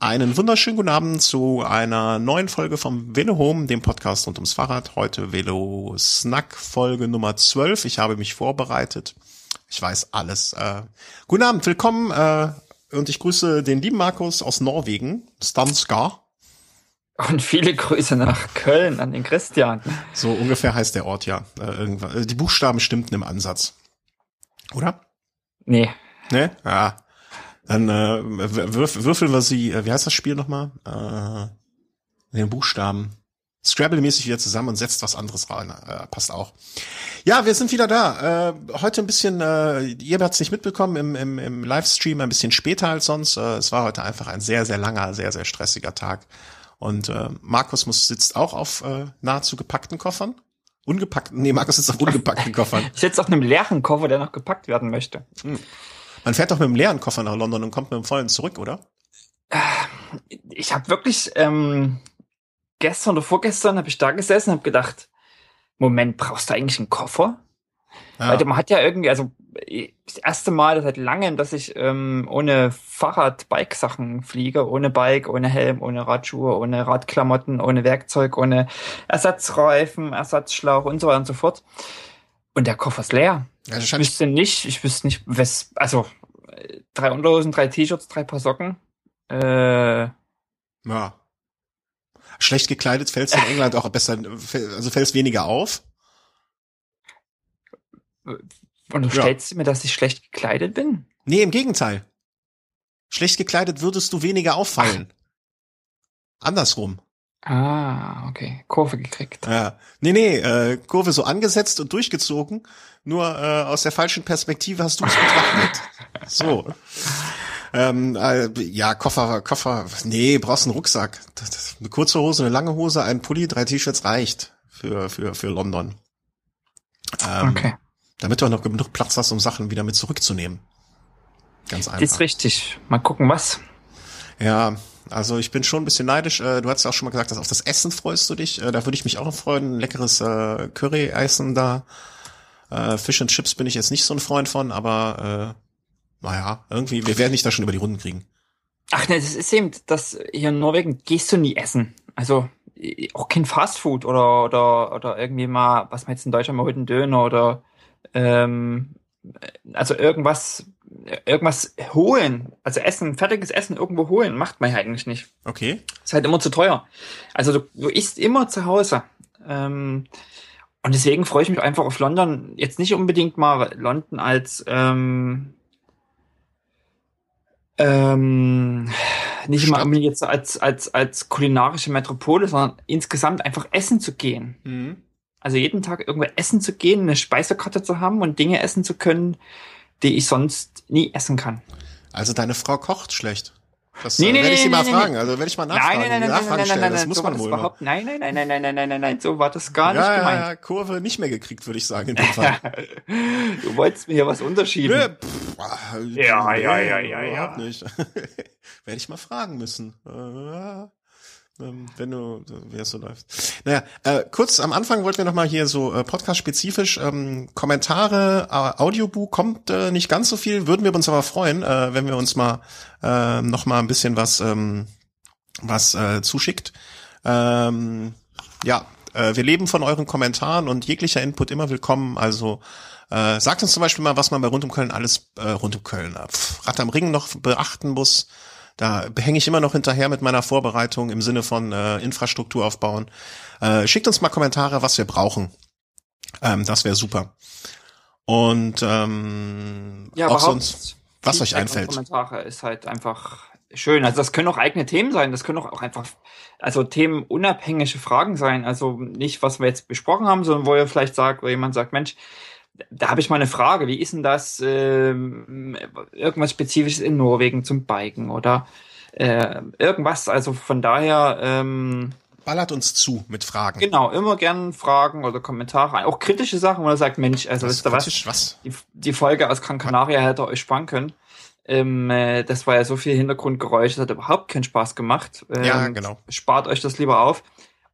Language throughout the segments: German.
Einen wunderschönen guten Abend zu einer neuen Folge vom Velo Home, dem Podcast rund ums Fahrrad. Heute Velo Snack Folge Nummer 12. Ich habe mich vorbereitet. Ich weiß alles. Äh, guten Abend, willkommen äh, und ich grüße den lieben Markus aus Norwegen, Stanska. Und viele Grüße nach Köln an den Christian. So ungefähr heißt der Ort ja. Äh. Äh, die Buchstaben stimmten im Ansatz. Oder? Nee. Nee? Ja. Dann äh, würf, würfeln wir sie, äh, wie heißt das Spiel nochmal? Äh, den Buchstaben. Scrabble-mäßig wieder zusammen und setzt was anderes rein. Äh, passt auch. Ja, wir sind wieder da. Äh, heute ein bisschen, äh, ihr habt es nicht mitbekommen, im, im, im Livestream ein bisschen später als sonst. Äh, es war heute einfach ein sehr, sehr langer, sehr, sehr stressiger Tag. Und äh, Markus muss, sitzt auch auf äh, nahezu gepackten Koffern. Ungepackten, nee, Markus sitzt auf ungepackten Koffern. Ich sitze auf einem leeren Koffer, der noch gepackt werden möchte. Hm. Man fährt doch mit einem leeren Koffer nach London und kommt mit dem vollen zurück, oder? Ich habe wirklich ähm, gestern oder vorgestern habe ich da gesessen und habe gedacht, Moment, brauchst du eigentlich einen Koffer? Ja. Weil man hat ja irgendwie, also das erste Mal seit langem, dass ich ähm, ohne Fahrrad-Bike-Sachen fliege, ohne Bike, ohne Helm, ohne Radschuhe, ohne Radklamotten, ohne Werkzeug, ohne Ersatzreifen, Ersatzschlauch und so weiter und so fort. Und der Koffer ist leer. Also ich wüsste nicht, ich wüsste nicht, was, also drei Unterhosen, drei T-Shirts, drei Paar Socken. Äh, ja. Schlecht gekleidet fällst du in England auch besser, also fällst weniger auf. Und du ja. stellst mir, dass ich schlecht gekleidet bin? Nee, im Gegenteil. Schlecht gekleidet würdest du weniger auffallen. Ach. Andersrum. Ah, okay. Kurve gekriegt. Ja. Nee, nee, äh, Kurve so angesetzt und durchgezogen. Nur äh, aus der falschen Perspektive hast du es betrachtet. so. Ähm, äh, ja, Koffer, Koffer, nee, brauchst einen Rucksack. Eine kurze Hose, eine lange Hose, ein Pulli, drei T-Shirts reicht für, für, für London. Ähm, okay. Damit du auch noch genug Platz hast, um Sachen wieder mit zurückzunehmen. Ganz einfach. Das ist richtig. Mal gucken, was. Ja, also ich bin schon ein bisschen neidisch. Äh, du hast ja auch schon mal gesagt, dass auf das Essen freust du dich. Äh, da würde ich mich auch freuen. Ein leckeres äh, Curry-Eisen da. Fish and Chips bin ich jetzt nicht so ein Freund von, aber äh, naja, irgendwie, wir werden dich da schon über die Runden kriegen. Ach ne, das ist eben, dass hier in Norwegen gehst du nie essen. Also auch kein Fastfood oder oder oder irgendwie mal, was man jetzt in Deutschland mal heute einen Döner oder ähm, also irgendwas irgendwas holen, also Essen, fertiges Essen irgendwo holen, macht man ja eigentlich nicht. Okay. Ist halt immer zu teuer. Also du, du isst immer zu Hause. Ähm, und deswegen freue ich mich einfach auf London. Jetzt nicht unbedingt mal London als ähm, ähm, nicht mal unbedingt jetzt als als als kulinarische Metropole, sondern insgesamt einfach essen zu gehen. Mhm. Also jeden Tag irgendwo essen zu gehen, eine Speisekarte zu haben und Dinge essen zu können, die ich sonst nie essen kann. Also deine Frau kocht schlecht. Das nee, äh, nee, werde ich sie mal fragen. Also wenn ich mal nachfragen. Nein, nein, nein, nachfragen nein, nein, nein, das muss man wohl überhaupt, Nein, nein, nein, nein, nein, nein, nein, nein, nein, so war das gar nicht gemeint. Ja, Kurve nicht mehr gekriegt, würde ich sagen in dem Fall. du wolltest mir hier was unterschieben. Äh, ja, ja, ja, ja, ja. Überhaupt nicht. werde ich mal fragen müssen. Äh, äh, ähm, wenn du, wie es so läuft. Naja, äh, kurz am Anfang wollten wir noch mal hier so äh, podcast-spezifisch ähm, Kommentare, äh, Audiobook kommt äh, nicht ganz so viel, würden wir uns aber freuen, äh, wenn wir uns mal äh, noch mal ein bisschen was ähm, was äh, zuschickt. Ähm, ja, äh, wir leben von euren Kommentaren und jeglicher Input immer willkommen. Also äh, sagt uns zum Beispiel mal, was man bei Rund um Köln alles äh, rund um Köln, äh, Rad am Ring noch beachten muss da hänge ich immer noch hinterher mit meiner Vorbereitung im Sinne von äh, Infrastruktur aufbauen. Äh, schickt uns mal Kommentare, was wir brauchen. Ähm, das wäre super. Und ähm, ja, auch sonst, was euch einfällt. Kommentare ist halt einfach schön. Also das können auch eigene Themen sein. Das können auch, einfach, also themenunabhängige Fragen sein. Also nicht, was wir jetzt besprochen haben, sondern wo ihr vielleicht sagt, wo jemand sagt, Mensch, da habe ich mal eine Frage. Wie ist denn das? Ähm, irgendwas Spezifisches in Norwegen zum Biken oder äh, irgendwas? Also von daher. Ähm, Ballert uns zu mit Fragen. Genau, immer gern Fragen oder Kommentare. Auch kritische Sachen, wo er sagt, Mensch, also was ist da was? was? Die, die, Folge aus Gran Canaria hätte euch sparen können. Ähm, äh, das war ja so viel Hintergrundgeräusch, das hat überhaupt keinen Spaß gemacht. Ähm, ja, genau. Spart euch das lieber auf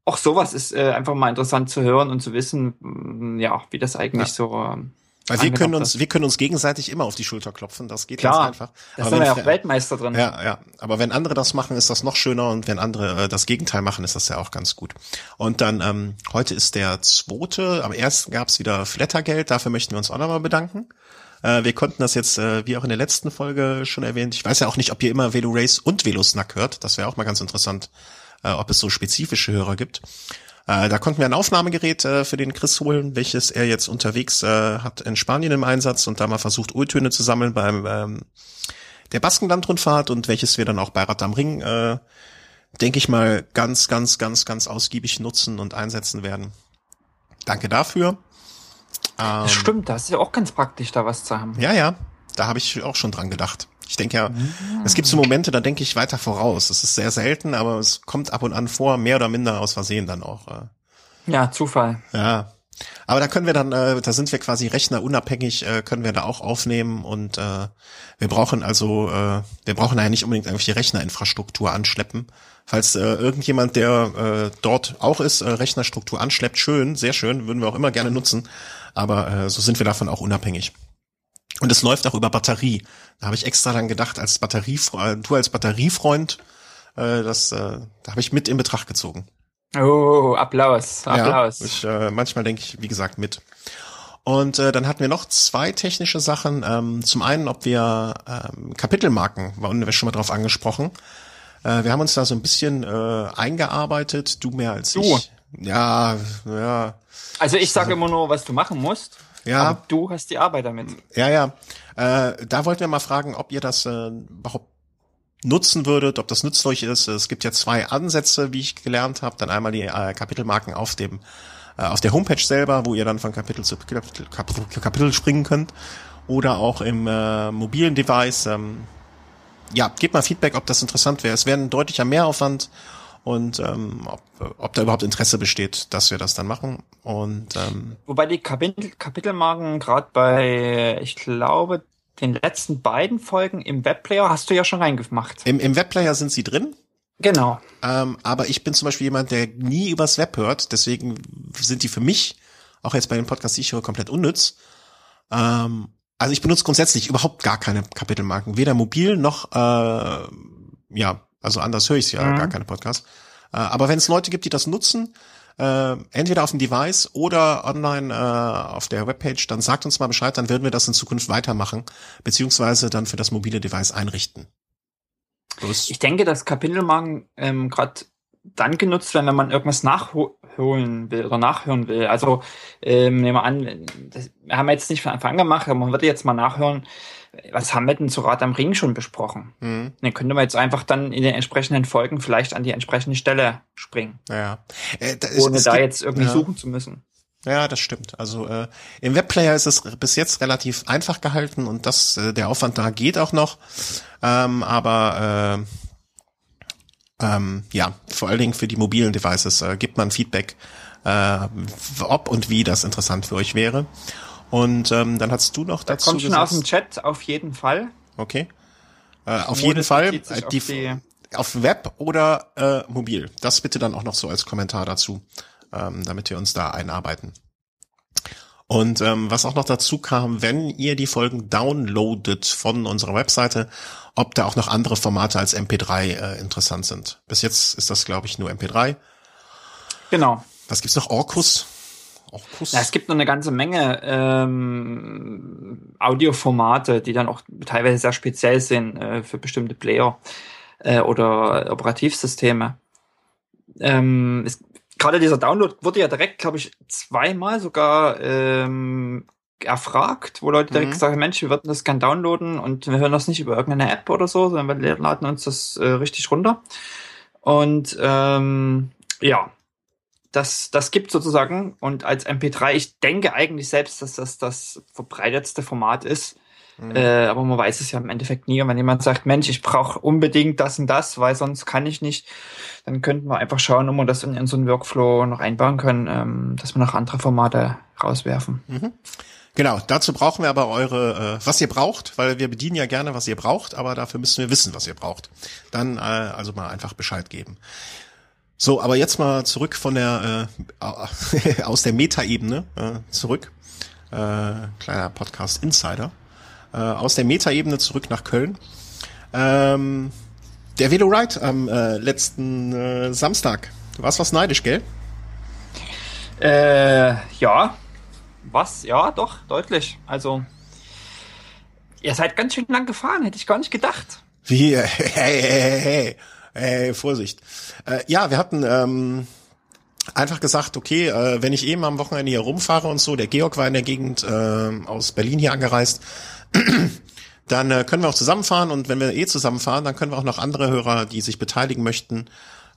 auch sowas ist äh, einfach mal interessant zu hören und zu wissen, mm, ja, wie das eigentlich ja. so. Ähm, Weil wir können uns, wir können uns gegenseitig immer auf die Schulter klopfen. Das geht Klar, ganz einfach. Da sind wir ja auch Weltmeister drin. Ja, ja. Aber wenn andere das machen, ist das noch schöner und wenn andere äh, das Gegenteil machen, ist das ja auch ganz gut. Und dann ähm, heute ist der zweite. Am ersten gab es wieder Flattergeld. Dafür möchten wir uns auch nochmal bedanken. Äh, wir konnten das jetzt, äh, wie auch in der letzten Folge schon erwähnt. Ich weiß ja auch nicht, ob ihr immer Velo Race und Velo Snack hört. Das wäre auch mal ganz interessant, äh, ob es so spezifische Hörer gibt. Äh, da konnten wir ein Aufnahmegerät äh, für den Chris holen, welches er jetzt unterwegs äh, hat in Spanien im Einsatz und da mal versucht, Öltöne zu sammeln beim ähm, der Baskenlandrundfahrt und welches wir dann auch bei Rad am Ring, äh, denke ich mal, ganz, ganz, ganz, ganz ausgiebig nutzen und einsetzen werden. Danke dafür. Ähm, Stimmt, das ist ja auch ganz praktisch, da was zu haben. Ja, ja, da habe ich auch schon dran gedacht. Ich denke ja, es gibt so Momente, da denke ich weiter voraus. Es ist sehr selten, aber es kommt ab und an vor, mehr oder minder aus Versehen dann auch. Äh. Ja, Zufall. Ja. Aber da können wir dann, äh, da sind wir quasi rechnerunabhängig, äh, können wir da auch aufnehmen und äh, wir brauchen also, äh, wir brauchen ja nicht unbedingt irgendwelche Rechnerinfrastruktur anschleppen. Falls äh, irgendjemand, der äh, dort auch ist, äh, Rechnerstruktur anschleppt, schön, sehr schön, würden wir auch immer gerne nutzen. Aber äh, so sind wir davon auch unabhängig. Und es läuft auch über Batterie. Da habe ich extra dann gedacht, als Batterie, äh, du als Batteriefreund, äh, das, äh, da habe ich mit in Betracht gezogen. Oh, Applaus, Applaus. Ja, ich, äh, manchmal denke ich, wie gesagt, mit. Und äh, dann hatten wir noch zwei technische Sachen. Ähm, zum einen, ob wir ähm, Kapitelmarken, waren wir schon mal drauf angesprochen. Äh, wir haben uns da so ein bisschen äh, eingearbeitet, du mehr als du. ich. Ja, ja. Also ich sage immer nur, was du machen musst. Ja. Aber du hast die Arbeit damit. Ja, ja. Äh, da wollten wir mal fragen, ob ihr das äh, überhaupt nutzen würdet, ob das nützlich ist. Es gibt ja zwei Ansätze, wie ich gelernt habe. Dann einmal die äh, Kapitelmarken auf dem äh, auf der Homepage selber, wo ihr dann von Kapitel zu Kapitel, Kapitel, Kapitel springen könnt. Oder auch im äh, mobilen Device. Ähm, ja, gebt mal Feedback, ob das interessant wäre. Es wäre ein deutlicher Mehraufwand und ähm, ob, ob da überhaupt Interesse besteht, dass wir das dann machen. Und ähm, wobei die Kapitel, Kapitelmarken gerade bei, ich glaube, den letzten beiden Folgen im Webplayer hast du ja schon reingemacht. Im, im Webplayer sind sie drin. Genau. Ähm, aber ich bin zum Beispiel jemand, der nie übers Web hört, deswegen sind die für mich, auch jetzt bei dem Podcast, die ich höre, komplett unnütz. Ähm, also ich benutze grundsätzlich überhaupt gar keine Kapitelmarken, weder mobil noch äh, ja also anders höre ich ja mhm. gar keine Podcasts. Äh, aber wenn es Leute gibt, die das nutzen, äh, entweder auf dem Device oder online äh, auf der Webpage, dann sagt uns mal Bescheid, dann werden wir das in Zukunft weitermachen, beziehungsweise dann für das mobile Device einrichten. Los. Ich denke, dass Kapitelmarken ähm, gerade dann genutzt werden, wenn man irgendwas nachholen will oder nachhören will. Also ähm, nehmen wir an, das, wir haben jetzt nicht von Anfang an gemacht, aber man würde jetzt mal nachhören, was haben wir denn zu Rad am Ring schon besprochen? Mhm. Dann könnte man jetzt einfach dann in den entsprechenden Folgen vielleicht an die entsprechende Stelle springen. Ja. Äh, da ohne da jetzt irgendwie ja. suchen zu müssen. Ja, das stimmt. Also äh, im Webplayer ist es bis jetzt relativ einfach gehalten und das, äh, der Aufwand da geht auch noch. Ähm, aber äh, ähm, ja, vor allen Dingen für die mobilen Devices äh, gibt man Feedback, äh, ob und wie das interessant für euch wäre. Und ähm, dann hast du noch dazu. Da kommt schon gesagt, aus dem Chat auf jeden Fall. Okay. Äh, auf jeden Fall äh, die, auf, die auf Web oder äh, mobil. Das bitte dann auch noch so als Kommentar dazu, ähm, damit wir uns da einarbeiten. Und ähm, was auch noch dazu kam, wenn ihr die Folgen downloadet von unserer Webseite, ob da auch noch andere Formate als MP3 äh, interessant sind. Bis jetzt ist das, glaube ich, nur MP3. Genau. Was gibt's noch? Orcus? Auch Kuss. Ja, es gibt noch eine ganze Menge ähm, Audioformate, die dann auch teilweise sehr speziell sind äh, für bestimmte Player äh, oder Operativsysteme. Ähm, gerade dieser Download wurde ja direkt, glaube ich, zweimal sogar ähm, erfragt, wo Leute direkt mhm. sagen, Mensch, wir würden das gern downloaden und wir hören das nicht über irgendeine App oder so, sondern wir laden uns das äh, richtig runter. Und ähm, ja, das, das gibt sozusagen und als MP3, ich denke eigentlich selbst, dass das das verbreitetste Format ist. Mhm. Äh, aber man weiß es ja im Endeffekt nie. Und wenn jemand sagt, Mensch, ich brauche unbedingt das und das, weil sonst kann ich nicht, dann könnten wir einfach schauen, ob wir das in, in so einen Workflow noch einbauen können, ähm, dass wir noch andere Formate rauswerfen. Mhm. Genau, dazu brauchen wir aber eure, äh, was ihr braucht, weil wir bedienen ja gerne, was ihr braucht, aber dafür müssen wir wissen, was ihr braucht. Dann äh, also mal einfach Bescheid geben. So, aber jetzt mal zurück von der äh, aus der Metaebene äh, zurück. äh, kleiner Podcast Insider, äh, aus der Metaebene zurück nach Köln. Ähm, der Velo Ride am äh, letzten äh, Samstag. Du warst was neidisch, gell? Äh, ja. Was? Ja, doch, deutlich. Also, ihr seid ganz schön lang gefahren, hätte ich gar nicht gedacht. Wie? Hey, hey, hey, hey, hey Vorsicht. Äh, ja, wir hatten ähm, einfach gesagt, okay, äh, wenn ich eben am Wochenende hier rumfahre und so, der Georg war in der Gegend äh, aus Berlin hier angereist, dann äh, können wir auch zusammenfahren und wenn wir eh zusammenfahren, dann können wir auch noch andere Hörer, die sich beteiligen möchten,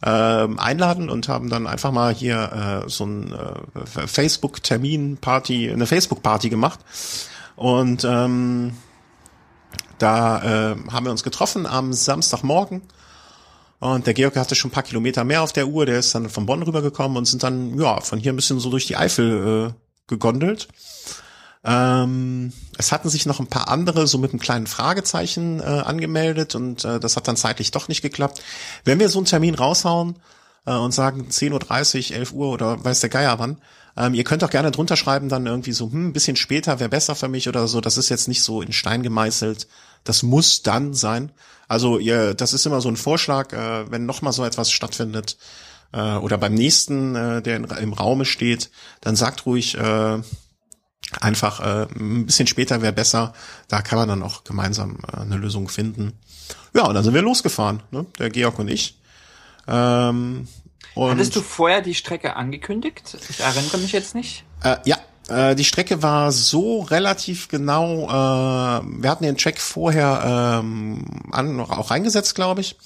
äh, einladen und haben dann einfach mal hier äh, so ein äh, Facebook-Termin-Party, eine Facebook-Party gemacht und ähm, da äh, haben wir uns getroffen am Samstagmorgen und der Georg hatte schon ein paar Kilometer mehr auf der Uhr, der ist dann von Bonn rübergekommen und sind dann ja von hier ein bisschen so durch die Eifel äh, gegondelt ähm, es hatten sich noch ein paar andere so mit einem kleinen Fragezeichen äh, angemeldet und äh, das hat dann zeitlich doch nicht geklappt. Wenn wir so einen Termin raushauen äh, und sagen 10.30 Uhr, 11 Uhr oder weiß der Geier wann, ähm, ihr könnt auch gerne drunter schreiben, dann irgendwie so, hm, ein bisschen später wäre besser für mich oder so. Das ist jetzt nicht so in Stein gemeißelt. Das muss dann sein. Also ihr, das ist immer so ein Vorschlag, äh, wenn noch mal so etwas stattfindet äh, oder beim nächsten, äh, der in, im Raume steht, dann sagt ruhig, äh, einfach äh, ein bisschen später wäre besser. Da kann man dann auch gemeinsam äh, eine Lösung finden. Ja, und dann sind wir losgefahren, ne? der Georg und ich. Ähm, und Hattest du vorher die Strecke angekündigt? Ich erinnere mich jetzt nicht. Äh, ja, äh, die Strecke war so relativ genau. Äh, wir hatten den Track vorher ähm, an, auch eingesetzt, glaube ich,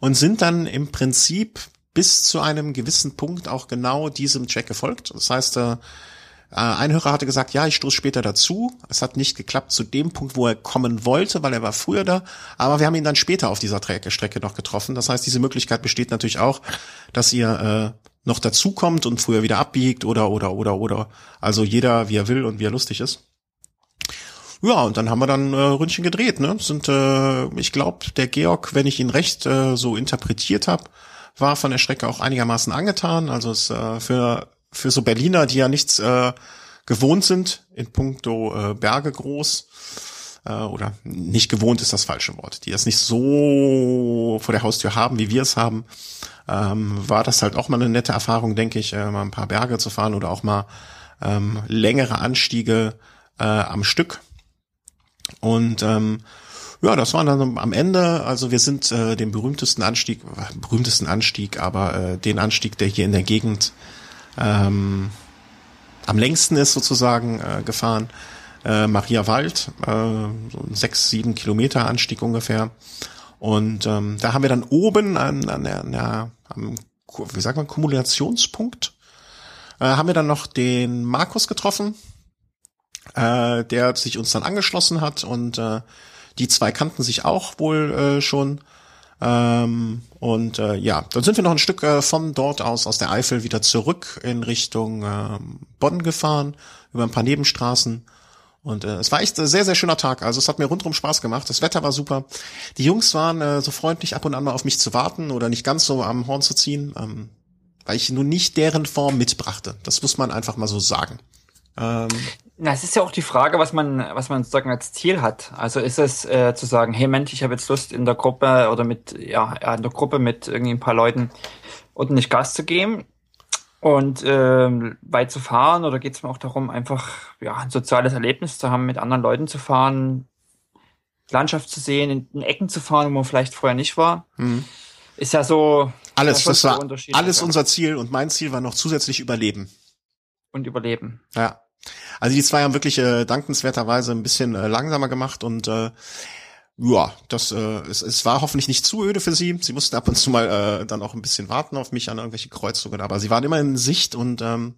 und sind dann im Prinzip bis zu einem gewissen Punkt auch genau diesem Track gefolgt. Das heißt, äh, ein Hörer hatte gesagt, ja, ich stoße später dazu. Es hat nicht geklappt zu dem Punkt, wo er kommen wollte, weil er war früher da. Aber wir haben ihn dann später auf dieser Strecke noch getroffen. Das heißt, diese Möglichkeit besteht natürlich auch, dass ihr äh, noch dazukommt und früher wieder abbiegt oder oder oder oder. Also jeder, wie er will und wie er lustig ist. Ja, und dann haben wir dann äh, Ründchen gedreht. Ne? Sind, äh, ich glaube, der Georg, wenn ich ihn recht äh, so interpretiert habe, war von der Strecke auch einigermaßen angetan. Also es äh, für für so Berliner, die ja nichts äh, gewohnt sind in puncto äh, Berge groß äh, oder nicht gewohnt ist das falsche Wort, die es nicht so vor der Haustür haben, wie wir es haben, ähm, war das halt auch mal eine nette Erfahrung, denke ich, äh, mal ein paar Berge zu fahren oder auch mal ähm, längere Anstiege äh, am Stück. Und ähm, ja, das war dann am Ende, also wir sind äh, den berühmtesten Anstieg, berühmtesten Anstieg, aber äh, den Anstieg, der hier in der Gegend ähm, am längsten ist sozusagen äh, gefahren. Äh, Maria Wald, äh, so ein sechs, sieben Kilometer Anstieg ungefähr. Und ähm, da haben wir dann oben an, an der, an der am, wie sagt man, Kumulationspunkt, äh, haben wir dann noch den Markus getroffen, äh, der sich uns dann angeschlossen hat und äh, die zwei kannten sich auch wohl äh, schon ähm, und äh, ja, dann sind wir noch ein Stück äh, von dort aus, aus der Eifel, wieder zurück in Richtung äh, Bonn gefahren, über ein paar Nebenstraßen. Und äh, es war echt ein sehr, sehr schöner Tag. Also es hat mir rundum Spaß gemacht. Das Wetter war super. Die Jungs waren äh, so freundlich, ab und an mal auf mich zu warten oder nicht ganz so am Horn zu ziehen, ähm, weil ich nun nicht deren Form mitbrachte. Das muss man einfach mal so sagen. Ähm, na, es ist ja auch die Frage, was man, was man sozusagen als Ziel hat. Also ist es äh, zu sagen, hey Mensch, ich habe jetzt Lust in der Gruppe oder mit, ja, in der Gruppe mit irgendwie ein paar Leuten ordentlich Gas zu geben und äh, weit zu fahren oder geht es mir auch darum, einfach ja, ein soziales Erlebnis zu haben, mit anderen Leuten zu fahren, Landschaft zu sehen, in, Ecken zu fahren, wo man vielleicht vorher nicht war. Mhm. Ist ja so. Alles, das war alles unser Ziel und mein Ziel war noch zusätzlich Überleben. Und Überleben. Ja. Also die zwei haben wirklich äh, dankenswerterweise ein bisschen äh, langsamer gemacht und äh, ja, das äh, es, es war hoffentlich nicht zu öde für sie. Sie mussten ab und zu mal äh, dann auch ein bisschen warten auf mich an irgendwelche Kreuzungen, aber sie waren immer in Sicht und ähm,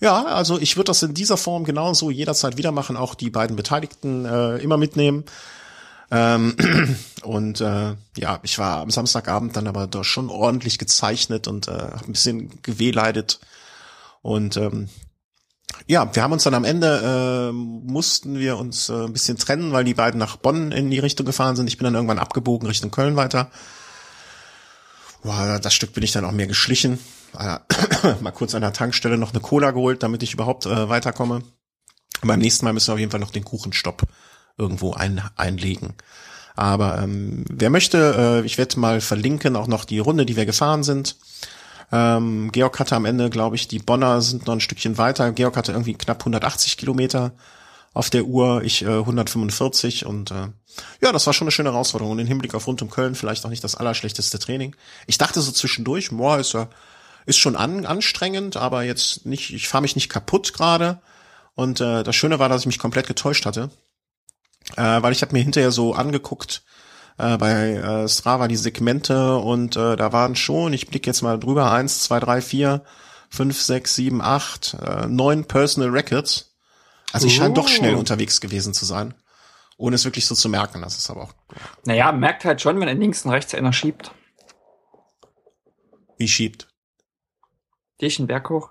ja, also ich würde das in dieser Form genauso jederzeit wieder machen, auch die beiden Beteiligten äh, immer mitnehmen. Ähm, und äh, ja, ich war am Samstagabend dann aber doch schon ordentlich gezeichnet und äh, habe ein bisschen gewehleidet. Und ähm, ja, wir haben uns dann am Ende, äh, mussten wir uns äh, ein bisschen trennen, weil die beiden nach Bonn in die Richtung gefahren sind. Ich bin dann irgendwann abgebogen Richtung Köln weiter. Boah, das Stück bin ich dann auch mehr geschlichen. Äh, mal kurz an der Tankstelle noch eine Cola geholt, damit ich überhaupt äh, weiterkomme. Und beim nächsten Mal müssen wir auf jeden Fall noch den Kuchenstopp irgendwo ein, einlegen. Aber ähm, wer möchte, äh, ich werde mal verlinken auch noch die Runde, die wir gefahren sind. Ähm, Georg hatte am Ende, glaube ich, die Bonner sind noch ein Stückchen weiter. Georg hatte irgendwie knapp 180 Kilometer auf der Uhr, ich äh, 145 und äh, ja, das war schon eine schöne Herausforderung. Und im Hinblick auf rund um Köln vielleicht auch nicht das allerschlechteste Training. Ich dachte so zwischendurch, boah, ist ja ist schon an, anstrengend, aber jetzt nicht, ich fahre mich nicht kaputt gerade. Und äh, das Schöne war, dass ich mich komplett getäuscht hatte. Äh, weil ich habe mir hinterher so angeguckt äh, bei äh, Strava die Segmente und äh, da waren schon, ich blicke jetzt mal drüber, eins, zwei, drei, vier, fünf, sechs, sieben, acht, äh, neun Personal Records. Also ich oh. scheine doch schnell unterwegs gewesen zu sein. Ohne es wirklich so zu merken. Das ist aber auch. Naja, merkt halt schon, wenn er links und rechts einer schiebt. Wie schiebt? Dich einen Berg hoch?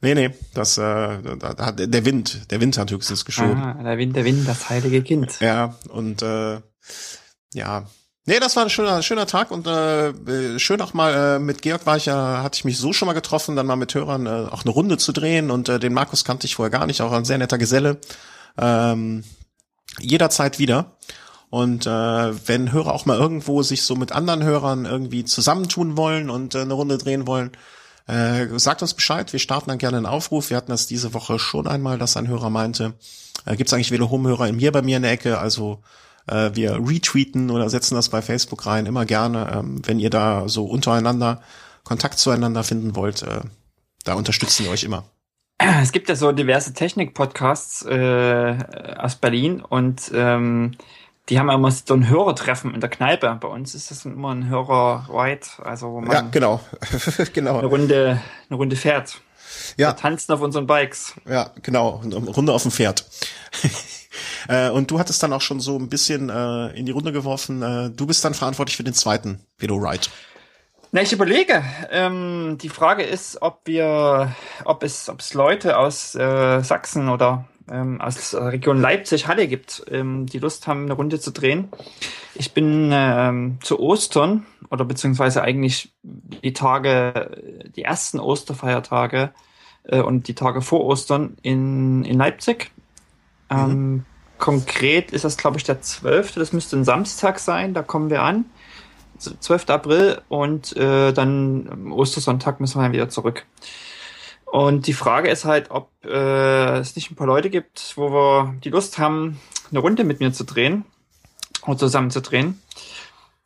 Nee, nee, das, äh, da, da, der Wind, der Wind hat höchstens geschoben. Ah, der Wind, der Wind, das heilige Kind. Ja, und äh, ja. Nee, das war ein schöner, schöner Tag und äh, schön auch mal äh, mit Georg war ich ja, hatte ich mich so schon mal getroffen, dann mal mit Hörern äh, auch eine Runde zu drehen und äh, den Markus kannte ich vorher gar nicht, auch ein sehr netter Geselle. Ähm, jederzeit wieder. Und äh, wenn Hörer auch mal irgendwo sich so mit anderen Hörern irgendwie zusammentun wollen und äh, eine Runde drehen wollen, äh, sagt uns Bescheid, wir starten dann gerne einen Aufruf. Wir hatten das diese Woche schon einmal, dass ein Hörer meinte, äh, gibt es eigentlich Velo Home Hörer in mir bei mir in der Ecke, also äh, wir retweeten oder setzen das bei Facebook rein, immer gerne, ähm, wenn ihr da so untereinander Kontakt zueinander finden wollt, äh, da unterstützen wir euch immer. Es gibt ja so diverse Technik-Podcasts äh, aus Berlin und ähm, die haben immer so ein Hörertreffen in der Kneipe. Bei uns ist das immer ein Hörer-Ride, also wo man ja, genau. genau. Eine, Runde, eine Runde fährt. Ja. Wir tanzen auf unseren Bikes. Ja, genau. Eine Runde auf dem Pferd. Äh, und du hattest dann auch schon so ein bisschen äh, in die Runde geworfen. Äh, du bist dann verantwortlich für den zweiten Velo-Ride. Na, ich überlege. Ähm, die Frage ist, ob wir, ob es, ob es Leute aus äh, Sachsen oder ähm, aus der Region Leipzig-Halle gibt, ähm, die Lust haben, eine Runde zu drehen. Ich bin ähm, zu Ostern oder beziehungsweise eigentlich die Tage, die ersten Osterfeiertage äh, und die Tage vor Ostern in, in Leipzig. Ähm, mhm. Konkret ist das, glaube ich, der 12. Das müsste ein Samstag sein, da kommen wir an. 12. April und äh, dann Ostersonntag müssen wir dann wieder zurück. Und die Frage ist halt, ob äh, es nicht ein paar Leute gibt, wo wir die Lust haben, eine Runde mit mir zu drehen oder zusammen zu drehen.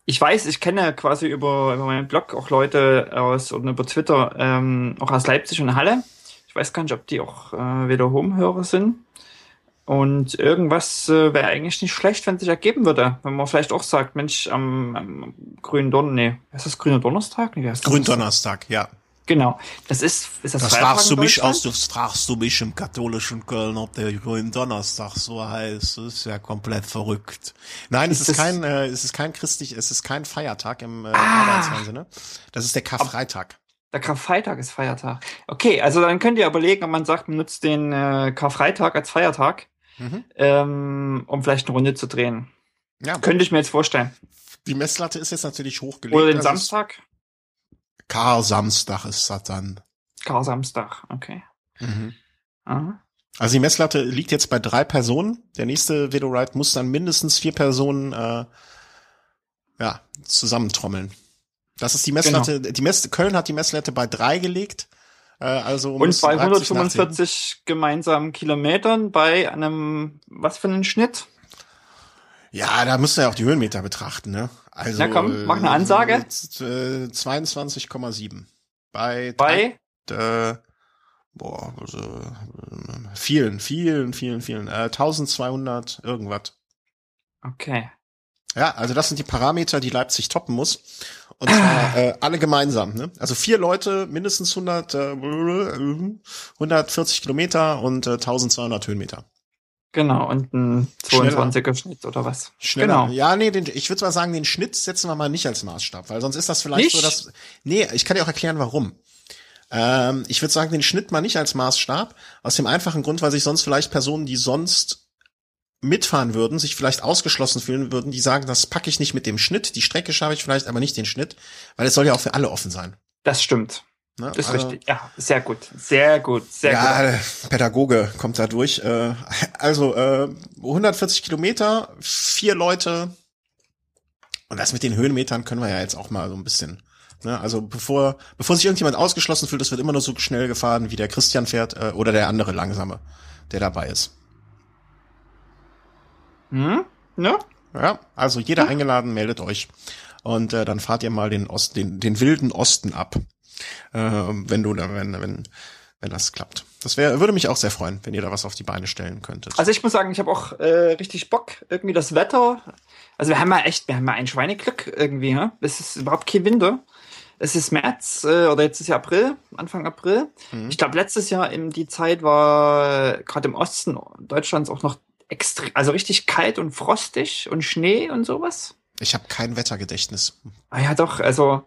Ich weiß, ich kenne quasi über, über meinen Blog auch Leute aus oder über Twitter ähm, auch aus Leipzig und Halle. Ich weiß gar nicht, ob die auch äh, wieder Home-Hörer sind. Und irgendwas äh, wäre eigentlich nicht schlecht, wenn sich ergeben würde. Wenn man vielleicht auch sagt, Mensch, am, am grünen Donnerstag, nee, ist das grüner Donnerstag? Nee, Gründonnerstag, ja. Genau. Das ist, ist das, das fragst du mich aus, das fragst du mich im katholischen Köln, ob der grünen Donnerstag so heißt. Das ist ja komplett verrückt. Nein, ist es ist kein, äh, es ist kein christlich, es ist kein Feiertag im äh, ah, Sinne. Das ist der Karfreitag. Der Karfreitag ist Feiertag. Okay, also dann könnt ihr überlegen, ob man sagt, man nutzt den äh, Karfreitag als Feiertag, mhm. ähm, um vielleicht eine Runde zu drehen. Ja, Könnte ich mir jetzt vorstellen. Die Messlatte ist jetzt natürlich hochgelegt. Oder den also Samstag. Kar-Samstag ist das dann. Kar-Samstag, okay. Mhm. Also die Messlatte liegt jetzt bei drei Personen. Der nächste Vedo-Ride muss dann mindestens vier Personen äh, ja, zusammentrommeln. Das ist die Messlatte. Genau. Die Mess Köln hat die Messlatte bei drei gelegt. Äh, also Und bei 145 gemeinsamen Kilometern bei einem, was für einen Schnitt? Ja, da müsst ihr ja auch die Höhenmeter betrachten, ne? Also, Na komm, mach eine Ansage. Äh, 22,7. Bei, bei? Äh, boah, also, äh, vielen, vielen, vielen, vielen, äh, 1200 irgendwas. Okay. Ja, also das sind die Parameter, die Leipzig toppen muss. Und zwar äh, alle gemeinsam. Ne? Also vier Leute, mindestens 100, äh, 140 Kilometer und äh, 1200 Höhenmeter. Genau, und ein 22er Schnitt oder was? Schneller. Genau. Ja, nee, den, ich würde mal sagen, den Schnitt setzen wir mal nicht als Maßstab, weil sonst ist das vielleicht nicht? so, dass. Nee, ich kann dir auch erklären, warum. Ähm, ich würde sagen, den Schnitt mal nicht als Maßstab, aus dem einfachen Grund, weil sich sonst vielleicht Personen, die sonst mitfahren würden, sich vielleicht ausgeschlossen fühlen würden, die sagen, das packe ich nicht mit dem Schnitt, die Strecke schaffe ich vielleicht, aber nicht den Schnitt, weil es soll ja auch für alle offen sein. Das stimmt. Ne? Das ist also, richtig, ja, sehr gut, sehr gut, sehr ja, gut. Pädagoge kommt da durch. Äh, also äh, 140 Kilometer, vier Leute. Und das mit den Höhenmetern können wir ja jetzt auch mal so ein bisschen. Ne? Also bevor, bevor sich irgendjemand ausgeschlossen fühlt, es wird immer nur so schnell gefahren, wie der Christian fährt äh, oder der andere langsame, der dabei ist. Hm? Ne? Ja, also jeder hm? eingeladen, meldet euch. Und äh, dann fahrt ihr mal den Ost, den, den wilden Osten ab äh, wenn du da, wenn, wenn, wenn das klappt. Das wäre, würde mich auch sehr freuen, wenn ihr da was auf die Beine stellen könntet. Also ich muss sagen, ich habe auch äh, richtig Bock. Irgendwie das Wetter. Also wir haben ja echt, wir haben ja ein Schweineglück irgendwie. Ne? Es ist überhaupt kein Winter. Es ist März äh, oder jetzt ist ja April, Anfang April. Mhm. Ich glaube, letztes Jahr in die Zeit war gerade im Osten Deutschlands auch noch extrem, also richtig kalt und frostig und Schnee und sowas. Ich habe kein Wettergedächtnis. Ah ja, doch. Also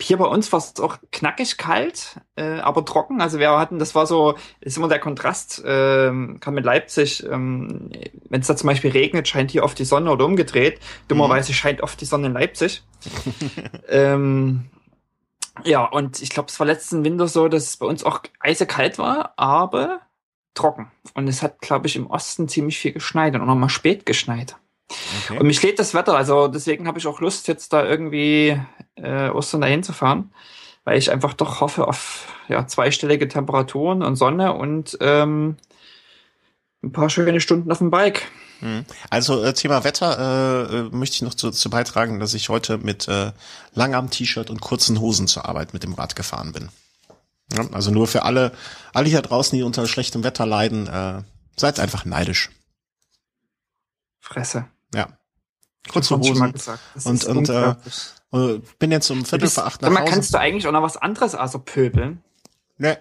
hier bei uns war es auch knackig kalt, äh, aber trocken. Also wir hatten, das war so, ist immer der Kontrast, äh, kann mit Leipzig, ähm, wenn es da zum Beispiel regnet, scheint hier oft die Sonne oder umgedreht. Dummerweise mhm. scheint oft die Sonne in Leipzig. ähm, ja, und ich glaube, es war letzten Winter so, dass es bei uns auch eisekalt war, aber trocken. Und es hat, glaube ich, im Osten ziemlich viel geschneit und auch nochmal spät geschneit. Okay. Und mich lädt das Wetter, also deswegen habe ich auch Lust, jetzt da irgendwie äh, Ostern dahin zu fahren, weil ich einfach doch hoffe auf ja, zweistellige Temperaturen und Sonne und ähm, ein paar schöne Stunden auf dem Bike. Hm. Also äh, Thema Wetter äh, äh, möchte ich noch zu, zu beitragen, dass ich heute mit äh, Langarm-T-Shirt und kurzen Hosen zur Arbeit mit dem Rad gefahren bin. Ja, also nur für alle, alle hier draußen, die unter schlechtem Wetter leiden, äh, seid einfach neidisch. Fresse. Ja. Kurze Hosen. Und, und äh, äh, bin jetzt um Viertel vor acht nach Hause. kannst du eigentlich auch noch was anderes außer pöbeln? Ne,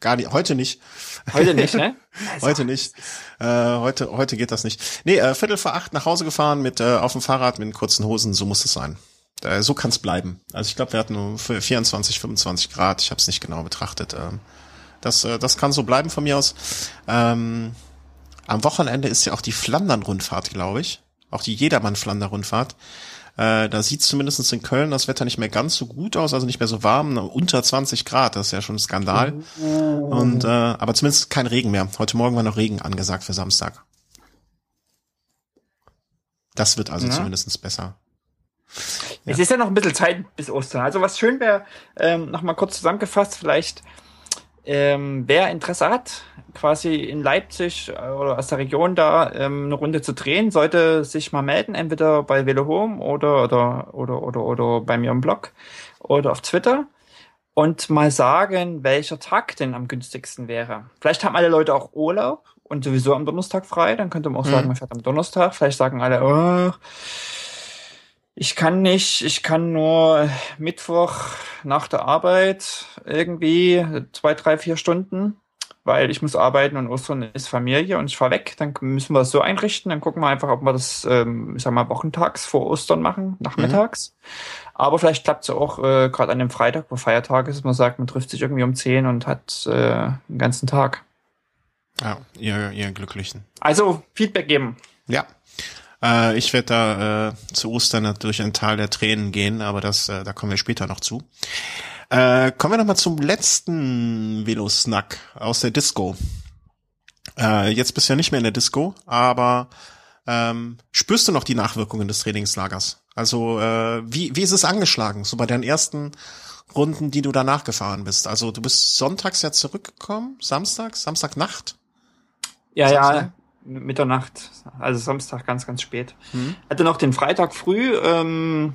gar nicht. Heute nicht. Heute nicht, ne? Also, heute nicht. Äh, heute, heute geht das nicht. Nee, äh, Viertel vor acht nach Hause gefahren mit äh, auf dem Fahrrad mit kurzen Hosen. So muss es sein. Äh, so kann es bleiben. Also ich glaube, wir hatten nur 24, 25 Grad. Ich habe es nicht genau betrachtet. Ähm, das, äh, das kann so bleiben von mir aus. Ähm, am Wochenende ist ja auch die Flandern-Rundfahrt, glaube ich auch die Jedermann-Flander-Rundfahrt. Äh, da sieht zumindest in Köln das Wetter nicht mehr ganz so gut aus, also nicht mehr so warm, unter 20 Grad, das ist ja schon ein Skandal. Und äh, aber zumindest kein Regen mehr. Heute Morgen war noch Regen angesagt für Samstag. Das wird also ja. zumindest besser. Ja. Es ist ja noch ein bisschen Zeit bis Ostern. Also was schön wäre, ähm, nochmal kurz zusammengefasst, vielleicht ähm, wer Interesse hat, quasi in Leipzig äh, oder aus der Region da ähm, eine Runde zu drehen, sollte sich mal melden, entweder bei Velo Home oder, oder, oder, oder, oder bei mir im Blog oder auf Twitter und mal sagen, welcher Tag denn am günstigsten wäre. Vielleicht haben alle Leute auch Urlaub und sowieso am Donnerstag frei, dann könnte man auch sagen, mhm. man fährt am Donnerstag. Vielleicht sagen alle, oh, ich kann nicht, ich kann nur Mittwoch nach der Arbeit irgendwie zwei, drei, vier Stunden, weil ich muss arbeiten und Ostern ist Familie und ich fahre weg. Dann müssen wir das so einrichten. Dann gucken wir einfach, ob wir das, ähm, ich sag mal, wochentags vor Ostern machen, nachmittags. Mhm. Aber vielleicht klappt es auch äh, gerade an dem Freitag, wo Feiertag ist, man sagt, man trifft sich irgendwie um zehn und hat äh, den ganzen Tag. Ja, ihr, ihr Glücklichen. Also Feedback geben. Ja, äh, ich werde da äh, zu Ostern durch ein Tal der Tränen gehen, aber das, äh, da kommen wir später noch zu. Äh, kommen wir noch mal zum letzten Velo-Snack aus der Disco. Äh, jetzt bist du ja nicht mehr in der Disco, aber ähm, spürst du noch die Nachwirkungen des Trainingslagers? Also äh, wie, wie ist es angeschlagen, so bei deinen ersten Runden, die du danach gefahren bist? Also du bist sonntags ja zurückgekommen, samstags, Samstagnacht? Ja, Samstag? ja, Mitternacht, also Samstag ganz, ganz spät. Mhm. Hatte noch den Freitag früh. Ähm,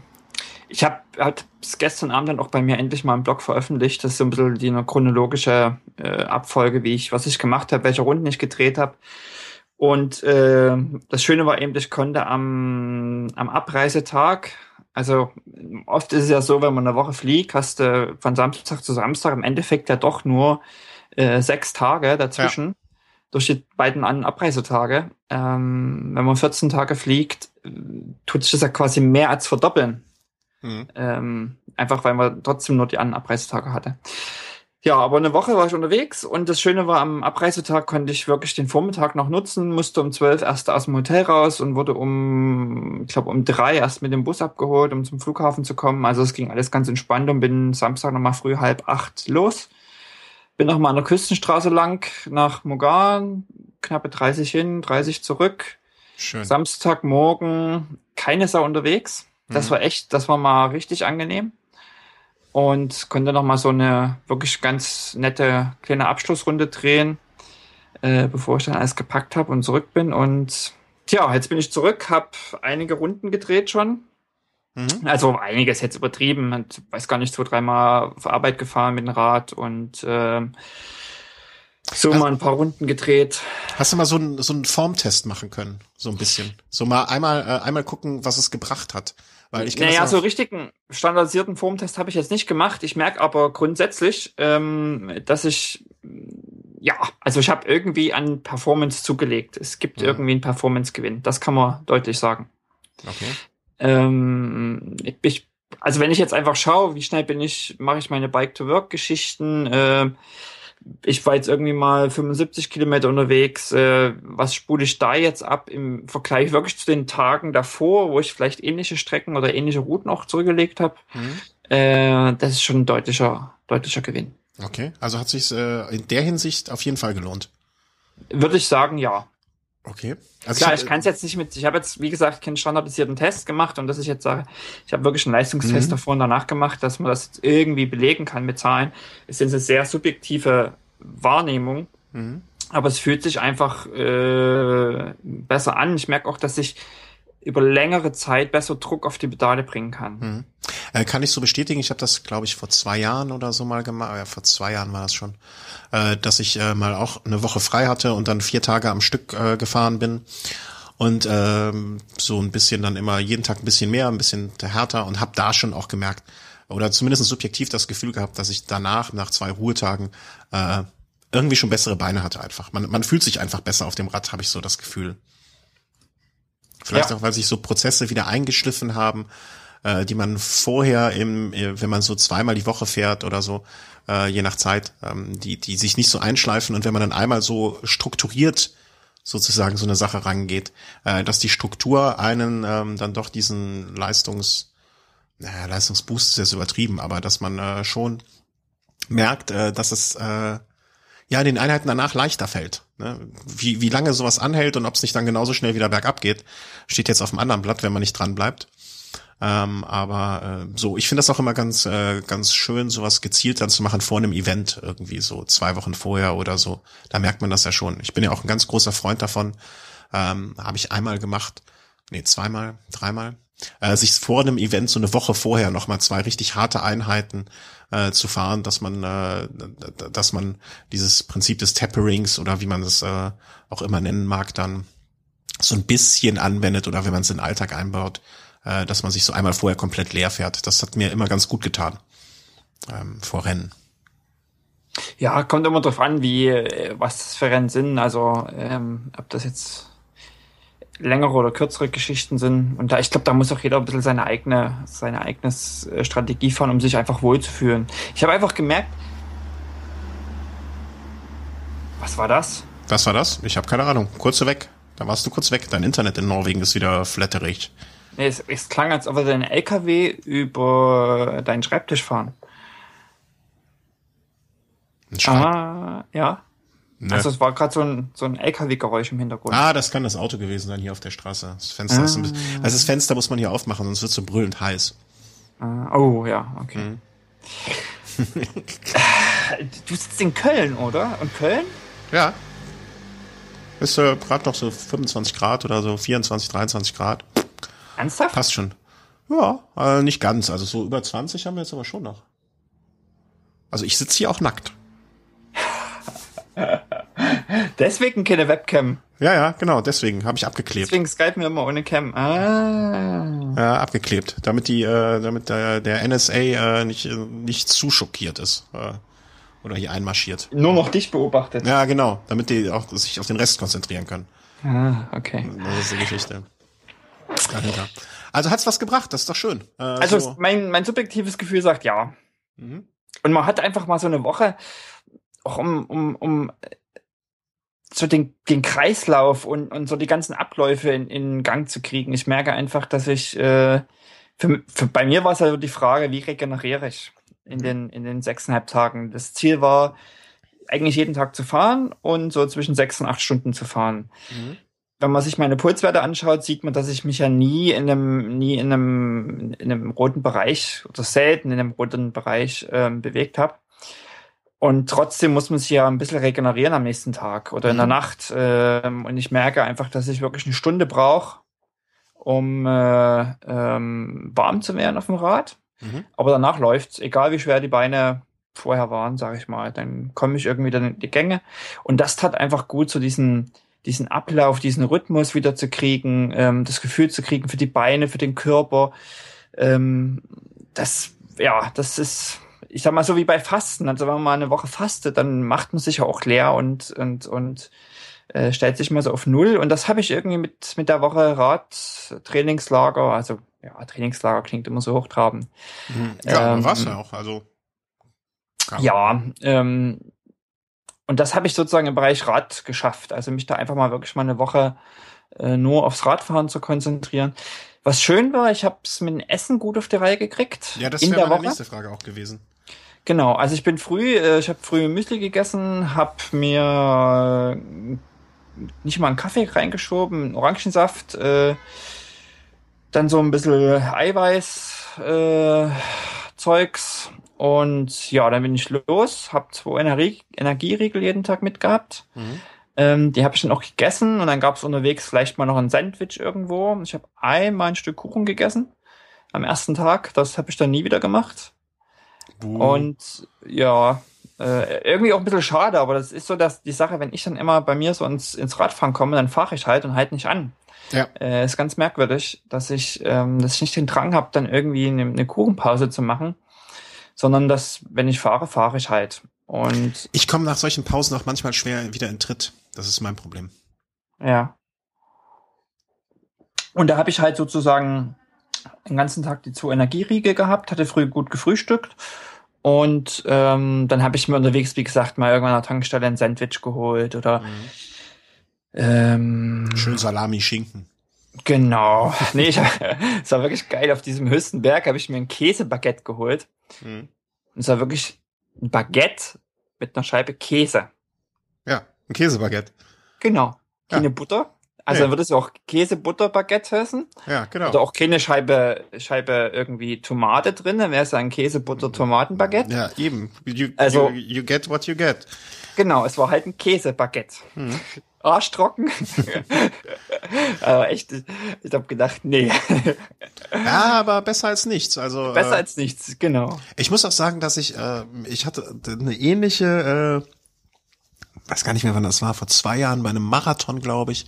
ich habe halt gestern Abend dann auch bei mir endlich mal im Blog veröffentlicht. Das ist so ein bisschen die eine chronologische äh, Abfolge, wie ich, was ich gemacht habe, welche Runden ich gedreht habe. Und äh, das Schöne war eben, ich konnte am, am Abreisetag, also oft ist es ja so, wenn man eine Woche fliegt, hast du von Samstag zu Samstag im Endeffekt ja doch nur äh, sechs Tage dazwischen. Ja durch die beiden anderen Abreisetage. Ähm, wenn man 14 Tage fliegt, tut sich das ja quasi mehr als verdoppeln. Mhm. Ähm, einfach weil man trotzdem nur die anderen Abreisetage hatte. Ja, aber eine Woche war ich unterwegs und das Schöne war, am Abreisetag konnte ich wirklich den Vormittag noch nutzen, musste um zwölf erst aus dem Hotel raus und wurde um, ich glaube, um drei erst mit dem Bus abgeholt, um zum Flughafen zu kommen. Also es ging alles ganz entspannt und bin Samstag nochmal früh halb acht los. Bin nochmal an der Küstenstraße lang nach Mogan, knappe 30 hin, 30 zurück. Schön. Samstagmorgen keine Sau unterwegs. Das mhm. war echt, das war mal richtig angenehm und konnte noch mal so eine wirklich ganz nette kleine Abschlussrunde drehen, äh, bevor ich dann alles gepackt habe und zurück bin. Und tja, jetzt bin ich zurück, habe einige Runden gedreht schon. Mhm. Also einiges jetzt übertrieben. Und weiß gar nicht, zwei, dreimal auf Arbeit gefahren mit dem Rad und äh, so also, mal ein paar Runden gedreht. Hast du mal so einen so einen Formtest machen können, so ein bisschen, so mal einmal äh, einmal gucken, was es gebracht hat. Weil ich naja, so richtigen standardisierten Formtest habe ich jetzt nicht gemacht. Ich merke aber grundsätzlich, ähm, dass ich ja, also ich habe irgendwie an Performance zugelegt. Es gibt ja. irgendwie einen Performance-Gewinn. Das kann man deutlich sagen. Okay. Ähm, ich, also wenn ich jetzt einfach schaue, wie schnell bin ich, mache ich meine Bike-to-Work-Geschichten, äh, ich war jetzt irgendwie mal 75 Kilometer unterwegs. Äh, was spule ich da jetzt ab im Vergleich wirklich zu den Tagen davor, wo ich vielleicht ähnliche Strecken oder ähnliche Routen auch zurückgelegt habe? Mhm. Äh, das ist schon ein deutlicher, deutlicher Gewinn. Okay, also hat sich äh, in der Hinsicht auf jeden Fall gelohnt. Würde ich sagen, ja. Okay. Also Klar, ich, ich kann es jetzt nicht mit, ich habe jetzt, wie gesagt, keinen standardisierten Test gemacht und dass ich jetzt sage, ich habe wirklich einen Leistungstest mhm. davor und danach gemacht, dass man das irgendwie belegen kann mit Zahlen, ist eine sehr subjektive Wahrnehmung. Mhm. Aber es fühlt sich einfach äh, besser an. Ich merke auch, dass ich über längere Zeit besser Druck auf die Pedale bringen kann. Mhm. Äh, kann ich so bestätigen. Ich habe das, glaube ich, vor zwei Jahren oder so mal gemacht. Ja, vor zwei Jahren war das schon, äh, dass ich äh, mal auch eine Woche frei hatte und dann vier Tage am Stück äh, gefahren bin und ähm, so ein bisschen dann immer jeden Tag ein bisschen mehr, ein bisschen härter und habe da schon auch gemerkt oder zumindest subjektiv das Gefühl gehabt, dass ich danach nach zwei Ruhetagen äh, irgendwie schon bessere Beine hatte einfach. Man, man fühlt sich einfach besser auf dem Rad, habe ich so das Gefühl. Vielleicht ja. auch, weil sich so Prozesse wieder eingeschliffen haben, äh, die man vorher im, äh, wenn man so zweimal die Woche fährt oder so, äh, je nach Zeit, ähm, die, die sich nicht so einschleifen und wenn man dann einmal so strukturiert sozusagen so eine Sache rangeht, äh, dass die Struktur einen ähm, dann doch diesen Leistungs, naja, Leistungsboost ist jetzt übertrieben, aber dass man äh, schon merkt, äh, dass es äh, ja den Einheiten danach leichter fällt. Ne? Wie, wie lange sowas anhält und ob es nicht dann genauso schnell wieder bergab geht, steht jetzt auf dem anderen Blatt, wenn man nicht dran bleibt. Ähm, aber äh, so, ich finde das auch immer ganz, äh, ganz schön, sowas gezielt dann zu machen vor einem Event, irgendwie so zwei Wochen vorher oder so. Da merkt man das ja schon. Ich bin ja auch ein ganz großer Freund davon. Ähm, Habe ich einmal gemacht, nee, zweimal, dreimal, äh, sich vor einem Event so eine Woche vorher nochmal zwei richtig harte Einheiten äh, zu fahren, dass man, äh, dass man dieses Prinzip des Tapperings oder wie man es äh, auch immer nennen mag, dann so ein bisschen anwendet oder wenn man es in den Alltag einbaut, äh, dass man sich so einmal vorher komplett leer fährt. Das hat mir immer ganz gut getan ähm, vor Rennen. Ja, kommt immer drauf an, wie äh, was das für Rennen sind. Also ähm, ob das jetzt längere oder kürzere Geschichten sind. Und da, ich glaube, da muss auch jeder ein bisschen seine eigene, seine eigene äh, Strategie fahren, um sich einfach wohlzufühlen. Ich habe einfach gemerkt, was war das? Was war das? Ich habe keine Ahnung. Kurz weg. Da warst du kurz weg. Dein Internet in Norwegen ist wieder flatterig. Nee, es, es klang, als ob wir deinen LKW über deinen Schreibtisch fahren. Ah, ja. Ne. Also es war gerade so ein, so ein LKW-Geräusch im Hintergrund. Ah, das kann das Auto gewesen sein hier auf der Straße. Das Fenster ah. ist ein bisschen, also das Fenster muss man hier aufmachen, sonst wird so brüllend heiß. Ah, oh, ja, okay. Mhm. du sitzt in Köln, oder? Und Köln? Ja. Ist äh, gerade noch so 25 Grad oder so, 24, 23 Grad. Ernsthaft? Passt schon. Ja, äh, nicht ganz. Also so über 20 haben wir jetzt aber schon noch. Also ich sitze hier auch nackt. deswegen keine Webcam. Ja, ja, genau, deswegen habe ich abgeklebt. Deswegen skypen wir immer ohne Cam. Ah. Ja, abgeklebt, damit die, äh, damit der, der NSA äh, nicht, nicht zu schockiert ist. Äh, oder hier einmarschiert. Nur noch dich beobachtet. Ja, genau, damit die auch sich auf den Rest konzentrieren können. Ah, okay. Das ist die Geschichte. Dahinter. Also hat's was gebracht, das ist doch schön. Äh, also so. mein, mein subjektives Gefühl sagt ja. Mhm. Und man hat einfach mal so eine Woche, auch um, um, um so den, den Kreislauf und, und so die ganzen Abläufe in, in Gang zu kriegen. Ich merke einfach, dass ich, äh, für, für, bei mir war es also die Frage, wie regeneriere ich in mhm. den, in den sechseinhalb Tagen. Das Ziel war, eigentlich jeden Tag zu fahren und so zwischen sechs und acht Stunden zu fahren. Mhm. Wenn man sich meine Pulswerte anschaut, sieht man, dass ich mich ja nie in einem, nie in einem, in einem roten Bereich oder selten in einem roten Bereich ähm, bewegt habe. Und trotzdem muss man sich ja ein bisschen regenerieren am nächsten Tag oder in der mhm. Nacht. Ähm, und ich merke einfach, dass ich wirklich eine Stunde brauche, um äh, ähm, warm zu werden auf dem Rad. Mhm. Aber danach läuft's, egal wie schwer die Beine vorher waren, sage ich mal. Dann komme ich irgendwie dann in die Gänge. Und das tat einfach gut, so diesen, diesen Ablauf, diesen Rhythmus wieder zu kriegen, ähm, das Gefühl zu kriegen für die Beine, für den Körper. Ähm, das, ja, das ist ich sag mal so wie bei Fasten. Also wenn man mal eine Woche fastet, dann macht man sich ja auch leer und und und äh, stellt sich mal so auf Null. Und das habe ich irgendwie mit mit der Woche Radtrainingslager, also ja, Trainingslager klingt immer so hochtrabend. Mhm. Ja, ähm, was ja auch. Also ja, ähm, und das habe ich sozusagen im Bereich Rad geschafft. Also mich da einfach mal wirklich mal eine Woche äh, nur aufs Radfahren zu konzentrieren. Was schön war, ich habe es mit dem Essen gut auf die Reihe gekriegt. Ja, das wäre meine nächste Frage auch gewesen. Genau, also ich bin früh, äh, ich habe früh Müsli gegessen, habe mir äh, nicht mal einen Kaffee reingeschoben, Orangensaft, äh, dann so ein bisschen Eiweiß, äh, Zeugs und ja, dann bin ich los, habe zwei Energie Energieriegel jeden Tag mitgehabt. Mhm. Ähm, die habe ich dann auch gegessen und dann gab es unterwegs vielleicht mal noch ein Sandwich irgendwo. Ich habe einmal ein Stück Kuchen gegessen am ersten Tag. Das habe ich dann nie wieder gemacht. Buh. Und ja, äh, irgendwie auch ein bisschen schade, aber das ist so, dass die Sache, wenn ich dann immer bei mir so ins, ins Radfahren komme, dann fahre ich halt und halt nicht an. Ja. Äh, ist ganz merkwürdig, dass ich, ähm, dass ich nicht den Drang habe, dann irgendwie eine, eine Kuchenpause zu machen, sondern dass, wenn ich fahre, fahre ich halt. Und ich komme nach solchen Pausen auch manchmal schwer wieder in Tritt. Das ist mein Problem. Ja. Und da habe ich halt sozusagen den ganzen Tag die zwei Energieriegel gehabt, hatte früh gut gefrühstückt und ähm, dann habe ich mir unterwegs, wie gesagt, mal irgendwann an der Tankstelle ein Sandwich geholt oder mhm. ähm, schön Salami Schinken. Genau. Nee, ich, es war wirklich geil. Auf diesem höchsten Berg habe ich mir ein Käsebaguette geholt. Mhm. Und es war wirklich ein Baguette mit einer Scheibe Käse. Ja, ein Käsebaguette. Genau. Keine ja. Butter, also nee. dann würde es auch Käse-Butter-Baguette heißen. Ja, genau. Oder auch keine Scheibe, Scheibe irgendwie Tomate drin, dann wäre es ein Käse-Butter-Tomaten-Baguette. Ja, eben. You, also, you, you, get what you get. Genau, es war halt ein Käse-Baguette. Hm. Arschtrocken. aber echt, ich habe gedacht, nee. ja, aber besser als nichts. Also besser äh, als nichts, genau. Ich muss auch sagen, dass ich, äh, ich hatte eine ähnliche, äh, weiß gar nicht mehr, wann das war, vor zwei Jahren bei einem Marathon, glaube ich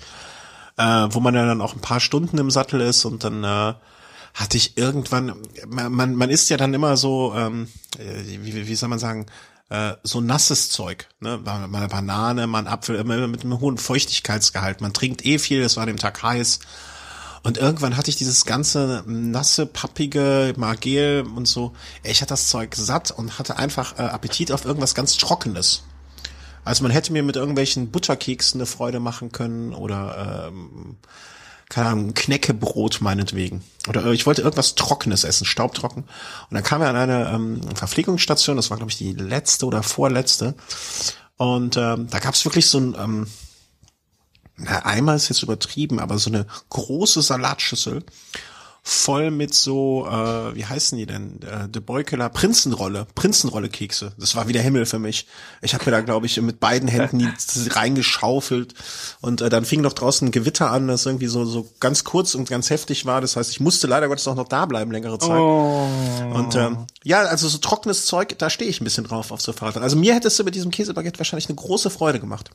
äh, wo man ja dann auch ein paar Stunden im Sattel ist und dann äh, hatte ich irgendwann, man, man isst ja dann immer so, ähm, äh, wie, wie soll man sagen, äh, so nasses Zeug, ne? Mal eine Banane, mal ein Apfel, immer mit einem hohen Feuchtigkeitsgehalt. Man trinkt eh viel, es war dem Tag heiß. Und irgendwann hatte ich dieses ganze nasse, pappige Magel und so. Ich hatte das Zeug satt und hatte einfach äh, Appetit auf irgendwas ganz Trockenes. Also man hätte mir mit irgendwelchen Butterkeksen eine Freude machen können oder ähm, keine Ahnung, Knäckebrot meinetwegen. Oder äh, ich wollte irgendwas Trockenes essen, staubtrocken. Und dann kam er an eine ähm, Verpflegungsstation, das war glaube ich die letzte oder vorletzte. Und ähm, da gab es wirklich so ein, ähm, na, einmal ist jetzt übertrieben, aber so eine große Salatschüssel voll mit so, äh, wie heißen die denn? Äh, De Beukeler Prinzenrolle, Prinzenrolle-Kekse. Das war wieder Himmel für mich. Ich habe mir da, glaube ich, mit beiden Händen die reingeschaufelt und äh, dann fing noch draußen ein Gewitter an, das irgendwie so so ganz kurz und ganz heftig war. Das heißt, ich musste leider Gottes auch noch da bleiben längere Zeit. Oh. Und ähm, ja, also so trockenes Zeug, da stehe ich ein bisschen drauf auf so Fahrrad. Also mir hättest du mit diesem Käsebaguette wahrscheinlich eine große Freude gemacht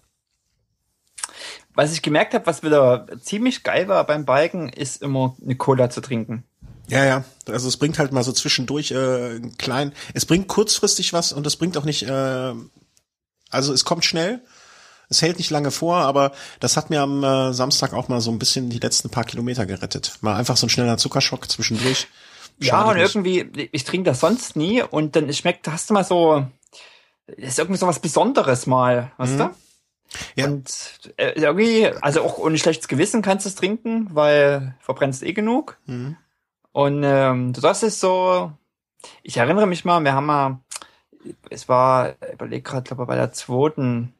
was ich gemerkt habe, was wieder ziemlich geil war beim Biken, ist immer eine Cola zu trinken. Ja, ja. Also es bringt halt mal so zwischendurch äh, klein. Es bringt kurzfristig was und es bringt auch nicht. Äh, also es kommt schnell. Es hält nicht lange vor, aber das hat mir am äh, Samstag auch mal so ein bisschen die letzten paar Kilometer gerettet. Mal einfach so ein schneller Zuckerschock zwischendurch. ja, und irgendwie, ich trinke das sonst nie und dann schmeckt, hast du mal so, das ist irgendwie so was Besonderes mal, weißt mhm. du? Ja. Und äh, irgendwie, also auch ohne schlechtes Gewissen kannst du es trinken, weil verbrennst eh genug. Mhm. Und ähm, das ist so, ich erinnere mich mal, wir haben mal, es war, überleg gerade, glaube bei der zweiten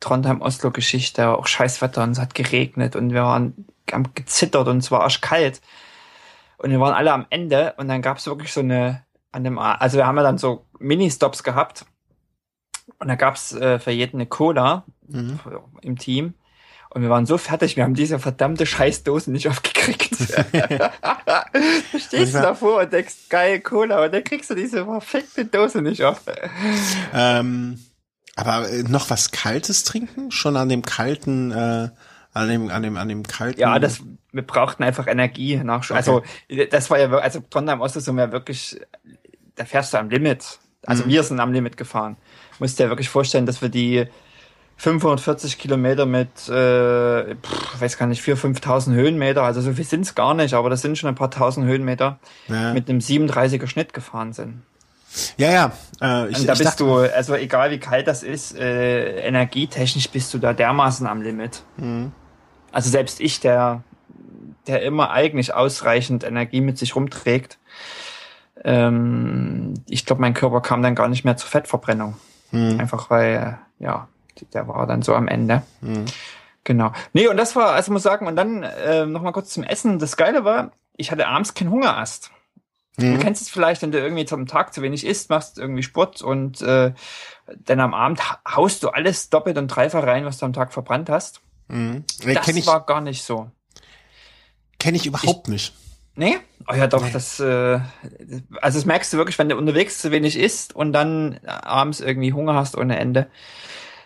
Trondheim-Oslo-Geschichte, auch Scheißwetter und es hat geregnet und wir waren haben gezittert und es war arschkalt. Und wir waren alle am Ende und dann gab es wirklich so eine, an dem, also wir haben ja dann so Mini-Stops gehabt und da gab es äh, für jeden eine Cola mhm. im Team. Und wir waren so fertig, wir haben diese verdammte Scheißdose nicht aufgekriegt. du stehst davor und denkst, geil, Cola, und dann kriegst du diese perfekte Dose nicht auf. Ähm, aber äh, noch was Kaltes trinken? Schon an dem kalten, äh, an dem, an dem, an dem kalten. Ja, das, wir brauchten einfach Energie nach, okay. also, das war ja, also Trondheim Ost sind wir wirklich, da fährst du am Limit. Also mhm. wir sind am Limit gefahren. Musst dir ja wirklich vorstellen, dass wir die 540 Kilometer mit, äh, pff, weiß gar nicht, 4.000, 5.000 Höhenmeter, also so viel sind es gar nicht, aber das sind schon ein paar tausend Höhenmeter, ja. mit einem 37er Schnitt gefahren sind. Ja, ja. Äh, ich, Und da bist du, also egal wie kalt das ist, äh, energietechnisch bist du da dermaßen am Limit. Mhm. Also selbst ich, der, der immer eigentlich ausreichend Energie mit sich rumträgt, ähm, ich glaube, mein Körper kam dann gar nicht mehr zur Fettverbrennung. Mhm. Einfach weil, ja, der war dann so am Ende. Mhm. Genau. Nee, und das war, also muss sagen, und dann äh, nochmal kurz zum Essen. Das Geile war, ich hatte abends keinen Hungerast. Mhm. Du kennst es vielleicht, wenn du irgendwie zum Tag zu wenig isst, machst irgendwie Sport und äh, dann am Abend haust du alles doppelt und dreifach rein, was du am Tag verbrannt hast. Mhm. Nee, das ich, war gar nicht so. Kenne ich überhaupt ich, nicht. Nee? Oh ja, doch, nee. das, äh, also das merkst du wirklich, wenn du unterwegs zu wenig isst und dann abends irgendwie Hunger hast ohne Ende.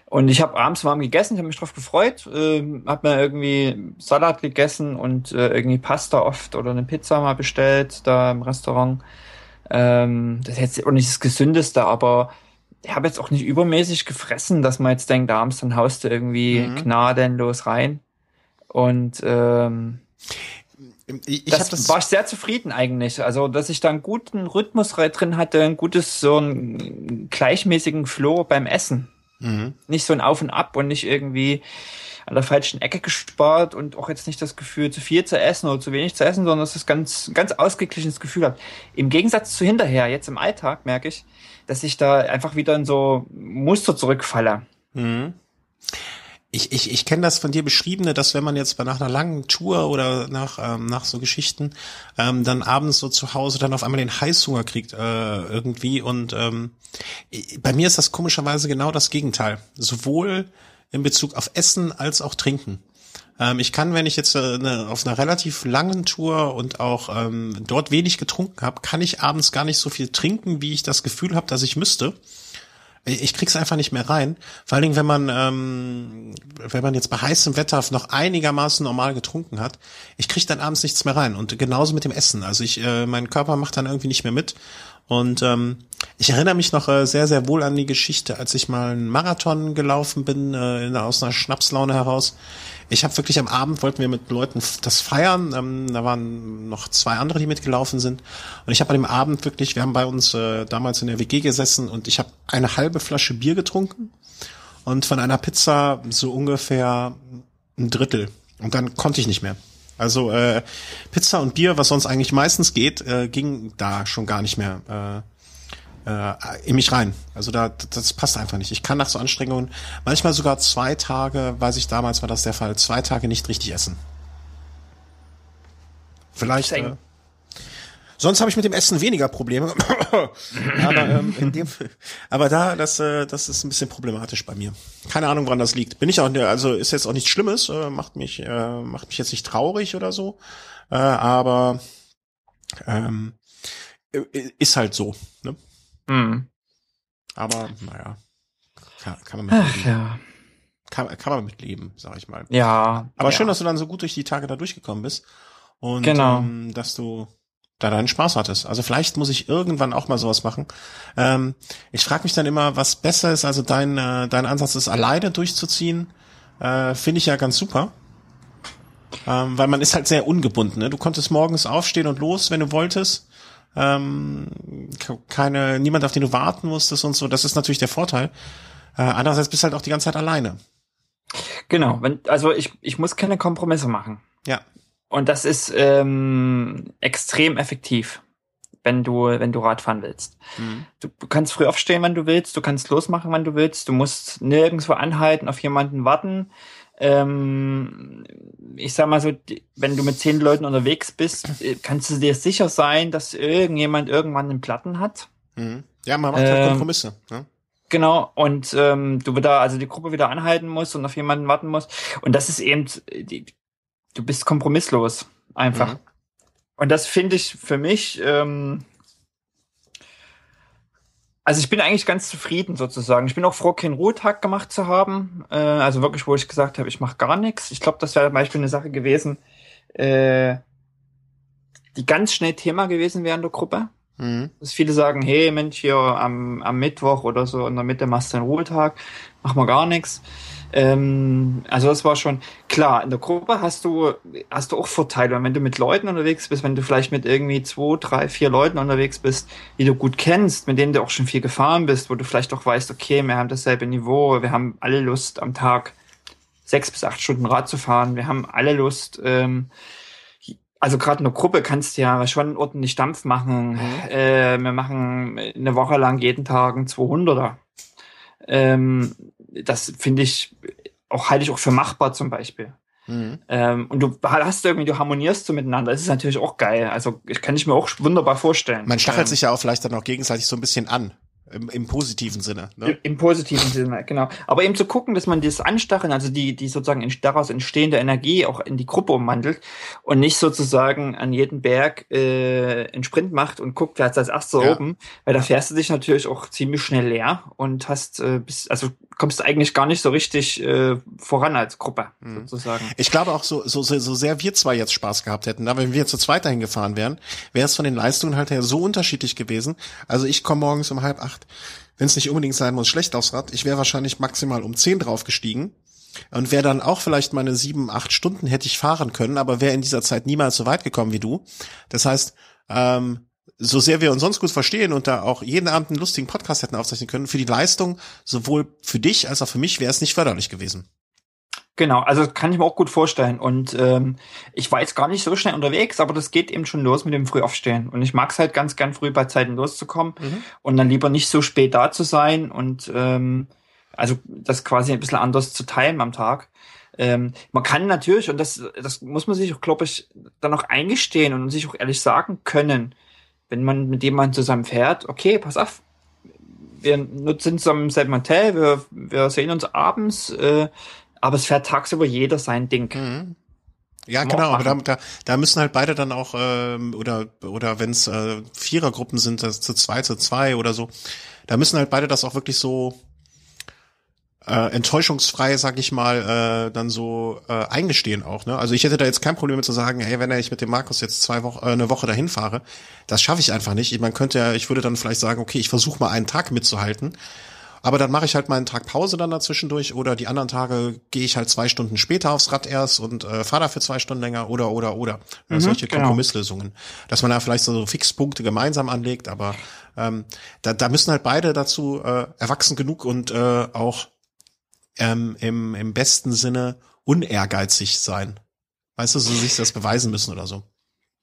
Und ich habe abends warm gegessen, ich habe mich drauf gefreut, äh, habe mir irgendwie Salat gegessen und äh, irgendwie Pasta oft oder eine Pizza mal bestellt da im Restaurant. Ähm, das ist jetzt auch nicht das Gesündeste, aber ich habe jetzt auch nicht übermäßig gefressen, dass man jetzt denkt, abends dann haust du irgendwie mhm. gnadenlos rein. Und ähm, ich, ich das, das war ich sehr zufrieden eigentlich. Also, dass ich da einen guten Rhythmus drin hatte, ein gutes, so einen gleichmäßigen Flow beim Essen. Mhm. Nicht so ein Auf und Ab und nicht irgendwie an der falschen Ecke gespart und auch jetzt nicht das Gefühl, zu viel zu essen oder zu wenig zu essen, sondern dass es ganz, ganz ausgeglichenes Gefühl hat. Im Gegensatz zu hinterher, jetzt im Alltag merke ich, dass ich da einfach wieder in so Muster zurückfalle. Mhm ich, ich, ich kenne das von dir beschriebene, dass wenn man jetzt nach einer langen Tour oder nach, ähm, nach so Geschichten ähm, dann abends so zu Hause dann auf einmal den Heißhunger kriegt äh, irgendwie und ähm, bei mir ist das komischerweise genau das Gegenteil. Sowohl in Bezug auf Essen als auch Trinken. Ähm, ich kann, wenn ich jetzt äh, ne, auf einer relativ langen Tour und auch ähm, dort wenig getrunken habe, kann ich abends gar nicht so viel trinken, wie ich das Gefühl habe, dass ich müsste. Ich krieg's einfach nicht mehr rein. Vor allen Dingen, wenn man, ähm, wenn man jetzt bei heißem Wetter noch einigermaßen normal getrunken hat, ich krieg dann abends nichts mehr rein. Und genauso mit dem Essen. Also ich, äh, mein Körper macht dann irgendwie nicht mehr mit. Und ähm, ich erinnere mich noch äh, sehr, sehr wohl an die Geschichte, als ich mal einen Marathon gelaufen bin, äh, aus einer Schnapslaune heraus ich habe wirklich am Abend wollten wir mit Leuten das feiern. Ähm, da waren noch zwei andere, die mitgelaufen sind. Und ich habe an dem Abend wirklich, wir haben bei uns äh, damals in der WG gesessen und ich habe eine halbe Flasche Bier getrunken und von einer Pizza so ungefähr ein Drittel. Und dann konnte ich nicht mehr. Also äh, Pizza und Bier, was sonst eigentlich meistens geht, äh, ging da schon gar nicht mehr. Äh, äh, in mich rein. Also da, das passt einfach nicht. Ich kann nach so Anstrengungen manchmal sogar zwei Tage, weiß ich damals war das der Fall, zwei Tage nicht richtig essen. Vielleicht. Äh, sonst habe ich mit dem Essen weniger Probleme. aber, ähm, in dem, aber da, das, äh, das ist ein bisschen problematisch bei mir. Keine Ahnung, woran das liegt. Bin ich auch, also ist jetzt auch nichts Schlimmes, äh, macht mich, äh, macht mich jetzt nicht traurig oder so. Äh, aber ähm, ist halt so. Ne? Mhm. Aber naja, kann, kann man mitleben. Ach, ja. Kann, kann man mitleben, sag ich mal. Ja. Aber ja. schön, dass du dann so gut durch die Tage da durchgekommen bist. Und genau. ähm, dass du da deinen Spaß hattest. Also vielleicht muss ich irgendwann auch mal sowas machen. Ähm, ich frage mich dann immer, was besser ist. Also dein, äh, dein Ansatz ist, alleine durchzuziehen, äh, finde ich ja ganz super. Ähm, weil man ist halt sehr ungebunden. Ne? Du konntest morgens aufstehen und los, wenn du wolltest. ähm, keine, niemand, auf den du warten musstest und so. Das ist natürlich der Vorteil. Äh, andererseits bist du halt auch die ganze Zeit alleine. Genau, wenn, also ich, ich muss keine Kompromisse machen. Ja. Und das ist ähm, extrem effektiv, wenn du, wenn du Radfahren willst. Mhm. Du, kannst früh aufstehen, wann du willst, du kannst losmachen, wann du willst, du musst nirgendwo anhalten, auf jemanden warten. Ähm, ich sag mal so, wenn du mit zehn Leuten unterwegs bist, äh, kannst du dir sicher sein, dass irgendjemand irgendwann einen Platten hat. Mhm. Ja, man macht halt ähm, Kompromisse. Ne? Genau, und ähm, du wieder, also die Gruppe wieder anhalten musst und auf jemanden warten musst. Und das ist eben, die, du bist kompromisslos, einfach. Mhm. Und das finde ich für mich, ähm, also ich bin eigentlich ganz zufrieden sozusagen. Ich bin auch froh, keinen Ruhetag gemacht zu haben. Äh, also wirklich, wo ich gesagt habe, ich mache gar nichts. Ich glaube, das wäre zum Beispiel eine Sache gewesen, äh, die ganz schnell Thema gewesen wäre in der Gruppe. Mhm. Dass viele sagen, hey Mensch, hier am, am Mittwoch oder so in der Mitte machst du einen Ruhetag, mach mal gar nichts. Ähm, also das war schon klar. In der Gruppe hast du hast du auch Vorteile. Wenn du mit Leuten unterwegs bist, wenn du vielleicht mit irgendwie zwei, drei, vier Leuten unterwegs bist, die du gut kennst, mit denen du auch schon viel gefahren bist, wo du vielleicht auch weißt, okay, wir haben dasselbe Niveau, wir haben alle Lust am Tag sechs bis acht Stunden Rad zu fahren, wir haben alle Lust ähm, also gerade in der Gruppe kannst du ja schon ordentlich Dampf machen. Mhm. Äh, wir machen eine Woche lang jeden Tag einen 200er. Ähm, das finde ich auch halte ich auch für machbar zum Beispiel. Mhm. Ähm, und du hast irgendwie, du harmonierst so miteinander. Das ist natürlich auch geil. Also ich kann ich mir auch wunderbar vorstellen. Man stachelt ähm, sich ja auch vielleicht dann auch gegenseitig so ein bisschen an. Im, Im, positiven Sinne. Ne? Im, Im, positiven Sinne, genau. Aber eben zu gucken, dass man das Anstacheln, also die, die sozusagen daraus entstehende Energie auch in die Gruppe umwandelt und nicht sozusagen an jeden Berg äh, einen Sprint macht und guckt, wer ist als erster ja. oben, weil da fährst du dich natürlich auch ziemlich schnell leer und hast äh, bis, also kommst du eigentlich gar nicht so richtig äh, voran als Gruppe, mhm. sozusagen. Ich glaube auch, so, so, so sehr wir zwei jetzt Spaß gehabt hätten, da wenn wir zu zweit dahin gefahren wären, wäre es von den Leistungen halt her so unterschiedlich gewesen. Also ich komme morgens um halb acht. Wenn es nicht unbedingt sein muss, schlecht aufs Rad. Ich wäre wahrscheinlich maximal um zehn draufgestiegen und wäre dann auch vielleicht meine sieben, acht Stunden hätte ich fahren können, aber wäre in dieser Zeit niemals so weit gekommen wie du. Das heißt, ähm, so sehr wir uns sonst gut verstehen und da auch jeden Abend einen lustigen Podcast hätten aufzeichnen können, für die Leistung, sowohl für dich als auch für mich, wäre es nicht förderlich gewesen. Genau, also kann ich mir auch gut vorstellen. Und ähm, ich war jetzt gar nicht so schnell unterwegs, aber das geht eben schon los mit dem Frühaufstehen. Und ich mag es halt ganz gern früh bei Zeiten loszukommen mhm. und dann lieber nicht so spät da zu sein und ähm, also das quasi ein bisschen anders zu teilen am Tag. Ähm, man kann natürlich, und das, das muss man sich auch, glaube ich, dann auch eingestehen und sich auch ehrlich sagen können, wenn man mit jemandem zusammen fährt, okay, pass auf, wir sind zusammen im selben Hotel, wir, wir sehen uns abends, äh, aber es fährt tagsüber jeder sein Ding. Mhm. Ja, genau, aber da, da, da müssen halt beide dann auch, ähm, oder, oder wenn es äh, Vierergruppen sind, das zu zwei, zu zwei oder so, da müssen halt beide das auch wirklich so äh, enttäuschungsfrei, sag ich mal, äh, dann so äh, eingestehen auch. Ne? Also ich hätte da jetzt kein Problem mit zu sagen, hey, wenn ich mit dem Markus jetzt zwei Wochen, äh, eine Woche dahin fahre, das schaffe ich einfach nicht. Man könnte ja, ich würde dann vielleicht sagen, okay, ich versuche mal einen Tag mitzuhalten aber dann mache ich halt mal einen Tag Pause dann dazwischendurch oder die anderen Tage gehe ich halt zwei Stunden später aufs Rad erst und äh, fahre dafür zwei Stunden länger oder oder oder. Mhm, solche genau. Kompromisslösungen. Dass man da vielleicht so Fixpunkte gemeinsam anlegt, aber ähm, da, da müssen halt beide dazu äh, erwachsen genug und äh, auch ähm, im, im besten Sinne unehrgeizig sein. Weißt du, so sich das beweisen müssen oder so.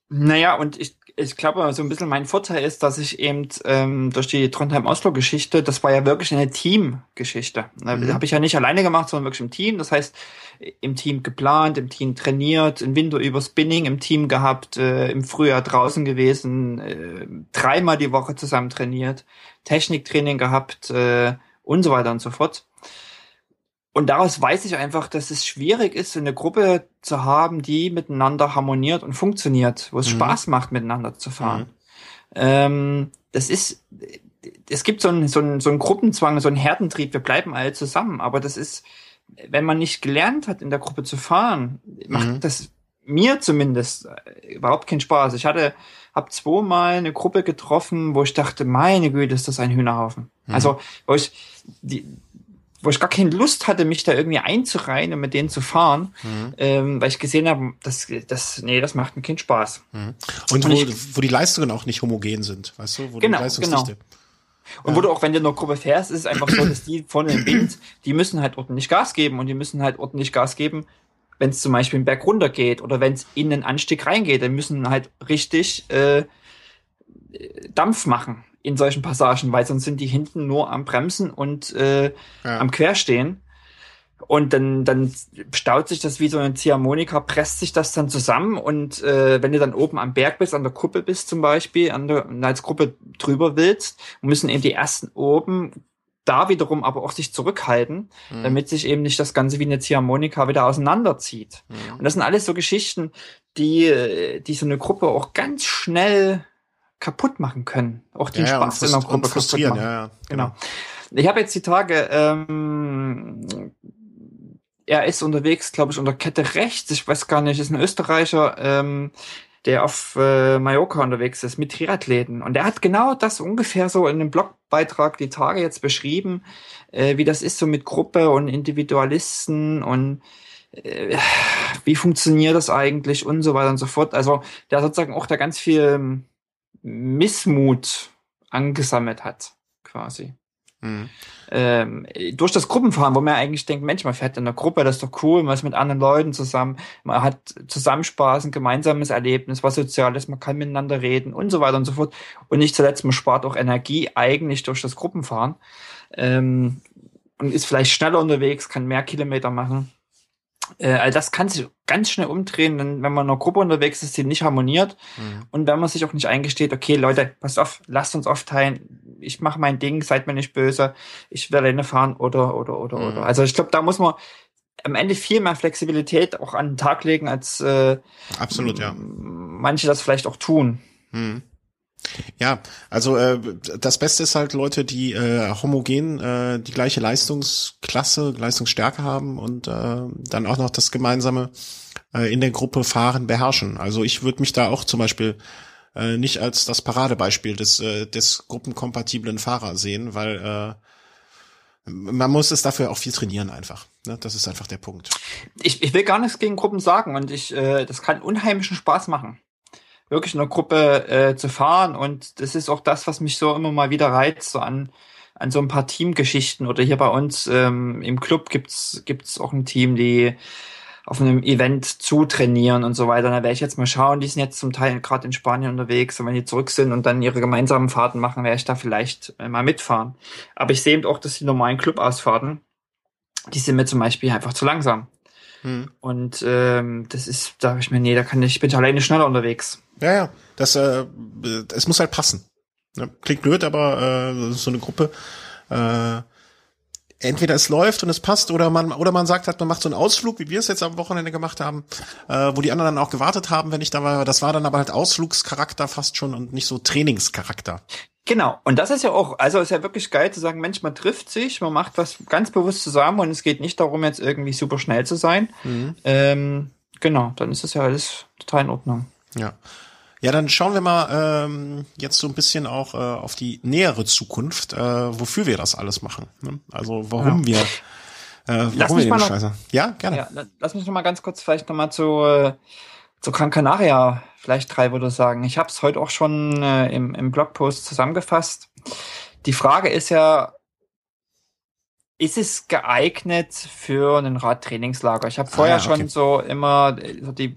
Naja, und ich, ich glaube, so ein bisschen mein Vorteil ist, dass ich eben ähm, durch die Trondheim-Oslo-Geschichte, das war ja wirklich eine Teamgeschichte. Mhm. Habe ich ja nicht alleine gemacht, sondern wirklich im Team. Das heißt, im Team geplant, im Team trainiert, im Winter über Spinning im Team gehabt, äh, im Frühjahr draußen gewesen, äh, dreimal die Woche zusammen trainiert, Techniktraining gehabt äh, und so weiter und so fort. Und daraus weiß ich einfach, dass es schwierig ist, eine Gruppe zu haben, die miteinander harmoniert und funktioniert, wo es mhm. Spaß macht, miteinander zu fahren. Mhm. Ähm, das ist, es gibt so einen, so, einen, so einen Gruppenzwang, so einen Herdentrieb, wir bleiben alle zusammen, aber das ist, wenn man nicht gelernt hat, in der Gruppe zu fahren, macht mhm. das mir zumindest äh, überhaupt keinen Spaß. Ich hatte, hab zweimal eine Gruppe getroffen, wo ich dachte, meine Güte, ist das ein Hühnerhaufen. Mhm. Also, wo ich, die, wo ich gar keine Lust hatte, mich da irgendwie einzureihen und mit denen zu fahren, mhm. ähm, weil ich gesehen habe, das, das, nee, das macht mir keinen Spaß. Mhm. Und, und wo, ich, wo die Leistungen auch nicht homogen sind, weißt du? Wo genau, die genau. Und ja. wo du auch, wenn du in der Gruppe fährst, ist es einfach so, dass die vorne im Wind, die müssen halt ordentlich Gas geben und die müssen halt ordentlich Gas geben, wenn es zum Beispiel einen Berg runter geht oder wenn es in den Anstieg reingeht, dann müssen halt richtig äh, Dampf machen in solchen Passagen, weil sonst sind die hinten nur am Bremsen und äh, ja. am Querstehen. Und dann, dann staut sich das wie so eine Ziehharmonika, presst sich das dann zusammen und äh, wenn du dann oben am Berg bist, an der Kuppe bist zum Beispiel, an der, als Gruppe drüber willst, müssen eben die ersten oben da wiederum aber auch sich zurückhalten, mhm. damit sich eben nicht das Ganze wie eine Ziehharmonika wieder auseinanderzieht. Mhm. Und das sind alles so Geschichten, die, die so eine Gruppe auch ganz schnell kaputt machen können. Auch den ja, Spaß in der Gruppe kaputt machen. Ja, ja, genau. genau. Ich habe jetzt die Tage, ähm, er ist unterwegs, glaube ich, unter Kette rechts, ich weiß gar nicht, ist ein Österreicher, ähm, der auf äh, Mallorca unterwegs ist mit Triathleten. Und er hat genau das ungefähr so in einem Blogbeitrag die Tage jetzt beschrieben, äh, wie das ist so mit Gruppe und Individualisten und äh, wie funktioniert das eigentlich und so weiter und so fort. Also der sozusagen auch da ganz viel Missmut angesammelt hat, quasi. Mhm. Ähm, durch das Gruppenfahren, wo man eigentlich denkt, Mensch, man fährt in einer Gruppe, das ist doch cool, man ist mit anderen Leuten zusammen, man hat Zusammenspaß, ein gemeinsames Erlebnis, was Soziales, man kann miteinander reden und so weiter und so fort. Und nicht zuletzt, man spart auch Energie eigentlich durch das Gruppenfahren ähm, und ist vielleicht schneller unterwegs, kann mehr Kilometer machen. Äh, all das kann sich ganz schnell umdrehen, wenn man in einer Gruppe unterwegs ist, die nicht harmoniert. Mhm. Und wenn man sich auch nicht eingesteht, okay, Leute, passt auf, lasst uns aufteilen, ich mache mein Ding, seid mir nicht böse, ich will alleine fahren oder, oder, oder, mhm. oder. Also ich glaube, da muss man am Ende viel mehr Flexibilität auch an den Tag legen, als äh, Absolut, ja. manche das vielleicht auch tun. Mhm. Ja, also äh, das Beste ist halt Leute, die äh, homogen äh, die gleiche Leistungsklasse, Leistungsstärke haben und äh, dann auch noch das gemeinsame äh, in der Gruppe fahren beherrschen. Also ich würde mich da auch zum Beispiel äh, nicht als das Paradebeispiel des äh, des gruppenkompatiblen Fahrer sehen, weil äh, man muss es dafür auch viel trainieren einfach. Ne? Das ist einfach der Punkt. Ich, ich will gar nichts gegen Gruppen sagen und ich äh, das kann unheimlichen Spaß machen wirklich in einer Gruppe äh, zu fahren. Und das ist auch das, was mich so immer mal wieder reizt, so an, an so ein paar Teamgeschichten. Oder hier bei uns ähm, im Club gibt's gibt's auch ein Team, die auf einem Event zutrainieren und so weiter. Da werde ich jetzt mal schauen. Die sind jetzt zum Teil gerade in Spanien unterwegs und wenn die zurück sind und dann ihre gemeinsamen Fahrten machen, werde ich da vielleicht äh, mal mitfahren. Aber ich sehe eben auch, dass die normalen Clubausfahrten, die sind mir zum Beispiel einfach zu langsam. Hm. Und ähm, das ist, da habe ich mir, nee, da kann ich, ich bin alleine schneller unterwegs. Ja, ja. Das, äh, es muss halt passen. Ja, klingt blöd, aber äh, so eine Gruppe, äh, entweder es läuft und es passt oder man oder man sagt halt, man macht so einen Ausflug, wie wir es jetzt am Wochenende gemacht haben, äh, wo die anderen dann auch gewartet haben, wenn ich da war. Das war dann aber halt Ausflugscharakter fast schon und nicht so Trainingscharakter. Genau, und das ist ja auch, also ist ja wirklich geil zu sagen, Mensch, man trifft sich, man macht was ganz bewusst zusammen und es geht nicht darum, jetzt irgendwie super schnell zu sein. Mhm. Ähm, genau, dann ist das ja alles total in Ordnung. Ja. Ja, dann schauen wir mal ähm, jetzt so ein bisschen auch äh, auf die nähere Zukunft, äh, wofür wir das alles machen. Ne? Also warum ja. wir äh, warum wir den Scheiße. Ja, gerne. Ja, lass mich noch mal ganz kurz vielleicht noch mal zu äh, zu Gran Canaria vielleicht drei würde sagen. Ich habe es heute auch schon äh, im, im Blogpost zusammengefasst. Die Frage ist ja, ist es geeignet für ein Radtrainingslager? Ich habe vorher ah, okay. schon so immer so die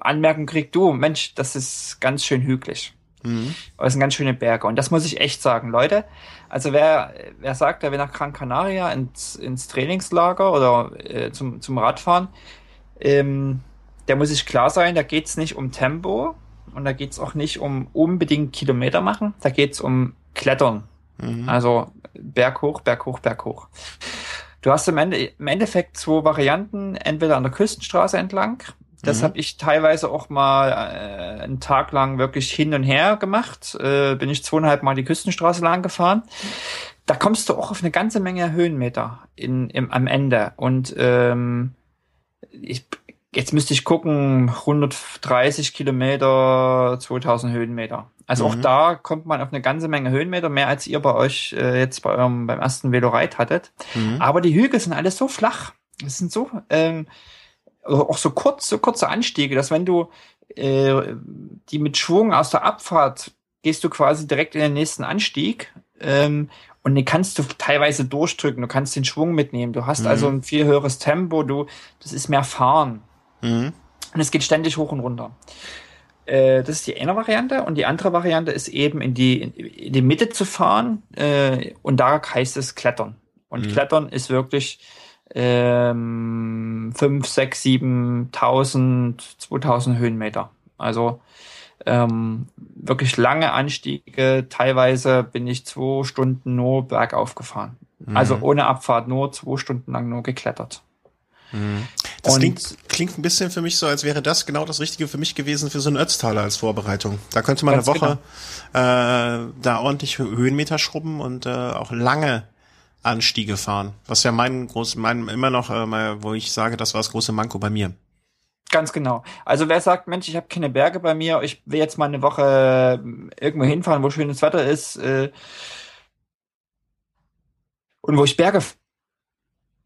Anmerkung kriegt, du, Mensch, das ist ganz schön hügelig. Mhm. Das sind ganz schöne Berge. Und das muss ich echt sagen, Leute. Also wer, wer sagt, er will nach Gran Canaria ins, ins Trainingslager oder äh, zum, zum Radfahren, ähm, der muss sich klar sein, da geht's nicht um Tempo und da geht's auch nicht um unbedingt Kilometer machen, da geht's um Klettern. Mhm. Also Berg hoch, Berg hoch, Berg hoch. Du hast im, Ende, im Endeffekt zwei Varianten, entweder an der Küstenstraße entlang das mhm. habe ich teilweise auch mal äh, einen Tag lang wirklich hin und her gemacht. Äh, bin ich zweieinhalb Mal die Küstenstraße lang gefahren. Da kommst du auch auf eine ganze Menge Höhenmeter in, im, am Ende. Und ähm, ich, jetzt müsste ich gucken, 130 Kilometer, 2000 Höhenmeter. Also mhm. auch da kommt man auf eine ganze Menge Höhenmeter, mehr als ihr bei euch äh, jetzt bei eurem, beim ersten Veloride hattet. Mhm. Aber die Hügel sind alles so flach. Es sind so, ähm, auch so kurz, so kurze Anstiege, dass wenn du äh, die mit Schwung aus der Abfahrt gehst du quasi direkt in den nächsten Anstieg ähm, und den kannst du teilweise durchdrücken. Du kannst den Schwung mitnehmen. Du hast mhm. also ein viel höheres Tempo. Du, das ist mehr Fahren. Mhm. Und es geht ständig hoch und runter. Äh, das ist die eine Variante. Und die andere Variante ist eben in die, in die Mitte zu fahren. Äh, und da heißt es Klettern. Und mhm. Klettern ist wirklich ähm, 5, 6, 7, 1000, 2000 Höhenmeter. Also ähm, wirklich lange Anstiege. Teilweise bin ich zwei Stunden nur bergauf gefahren. Mhm. Also ohne Abfahrt, nur zwei Stunden lang nur geklettert. Mhm. Das klingt, klingt ein bisschen für mich so, als wäre das genau das Richtige für mich gewesen für so einen Ötztaler als Vorbereitung. Da könnte man eine Woche genau. äh, da ordentlich Höhenmeter schrubben und äh, auch lange Anstiege fahren. Was ja mein groß, mein immer noch, äh, wo ich sage, das war das große Manko bei mir. Ganz genau. Also wer sagt, Mensch, ich habe keine Berge bei mir, ich will jetzt mal eine Woche äh, irgendwo hinfahren, wo schönes Wetter ist äh, und wo ich Berge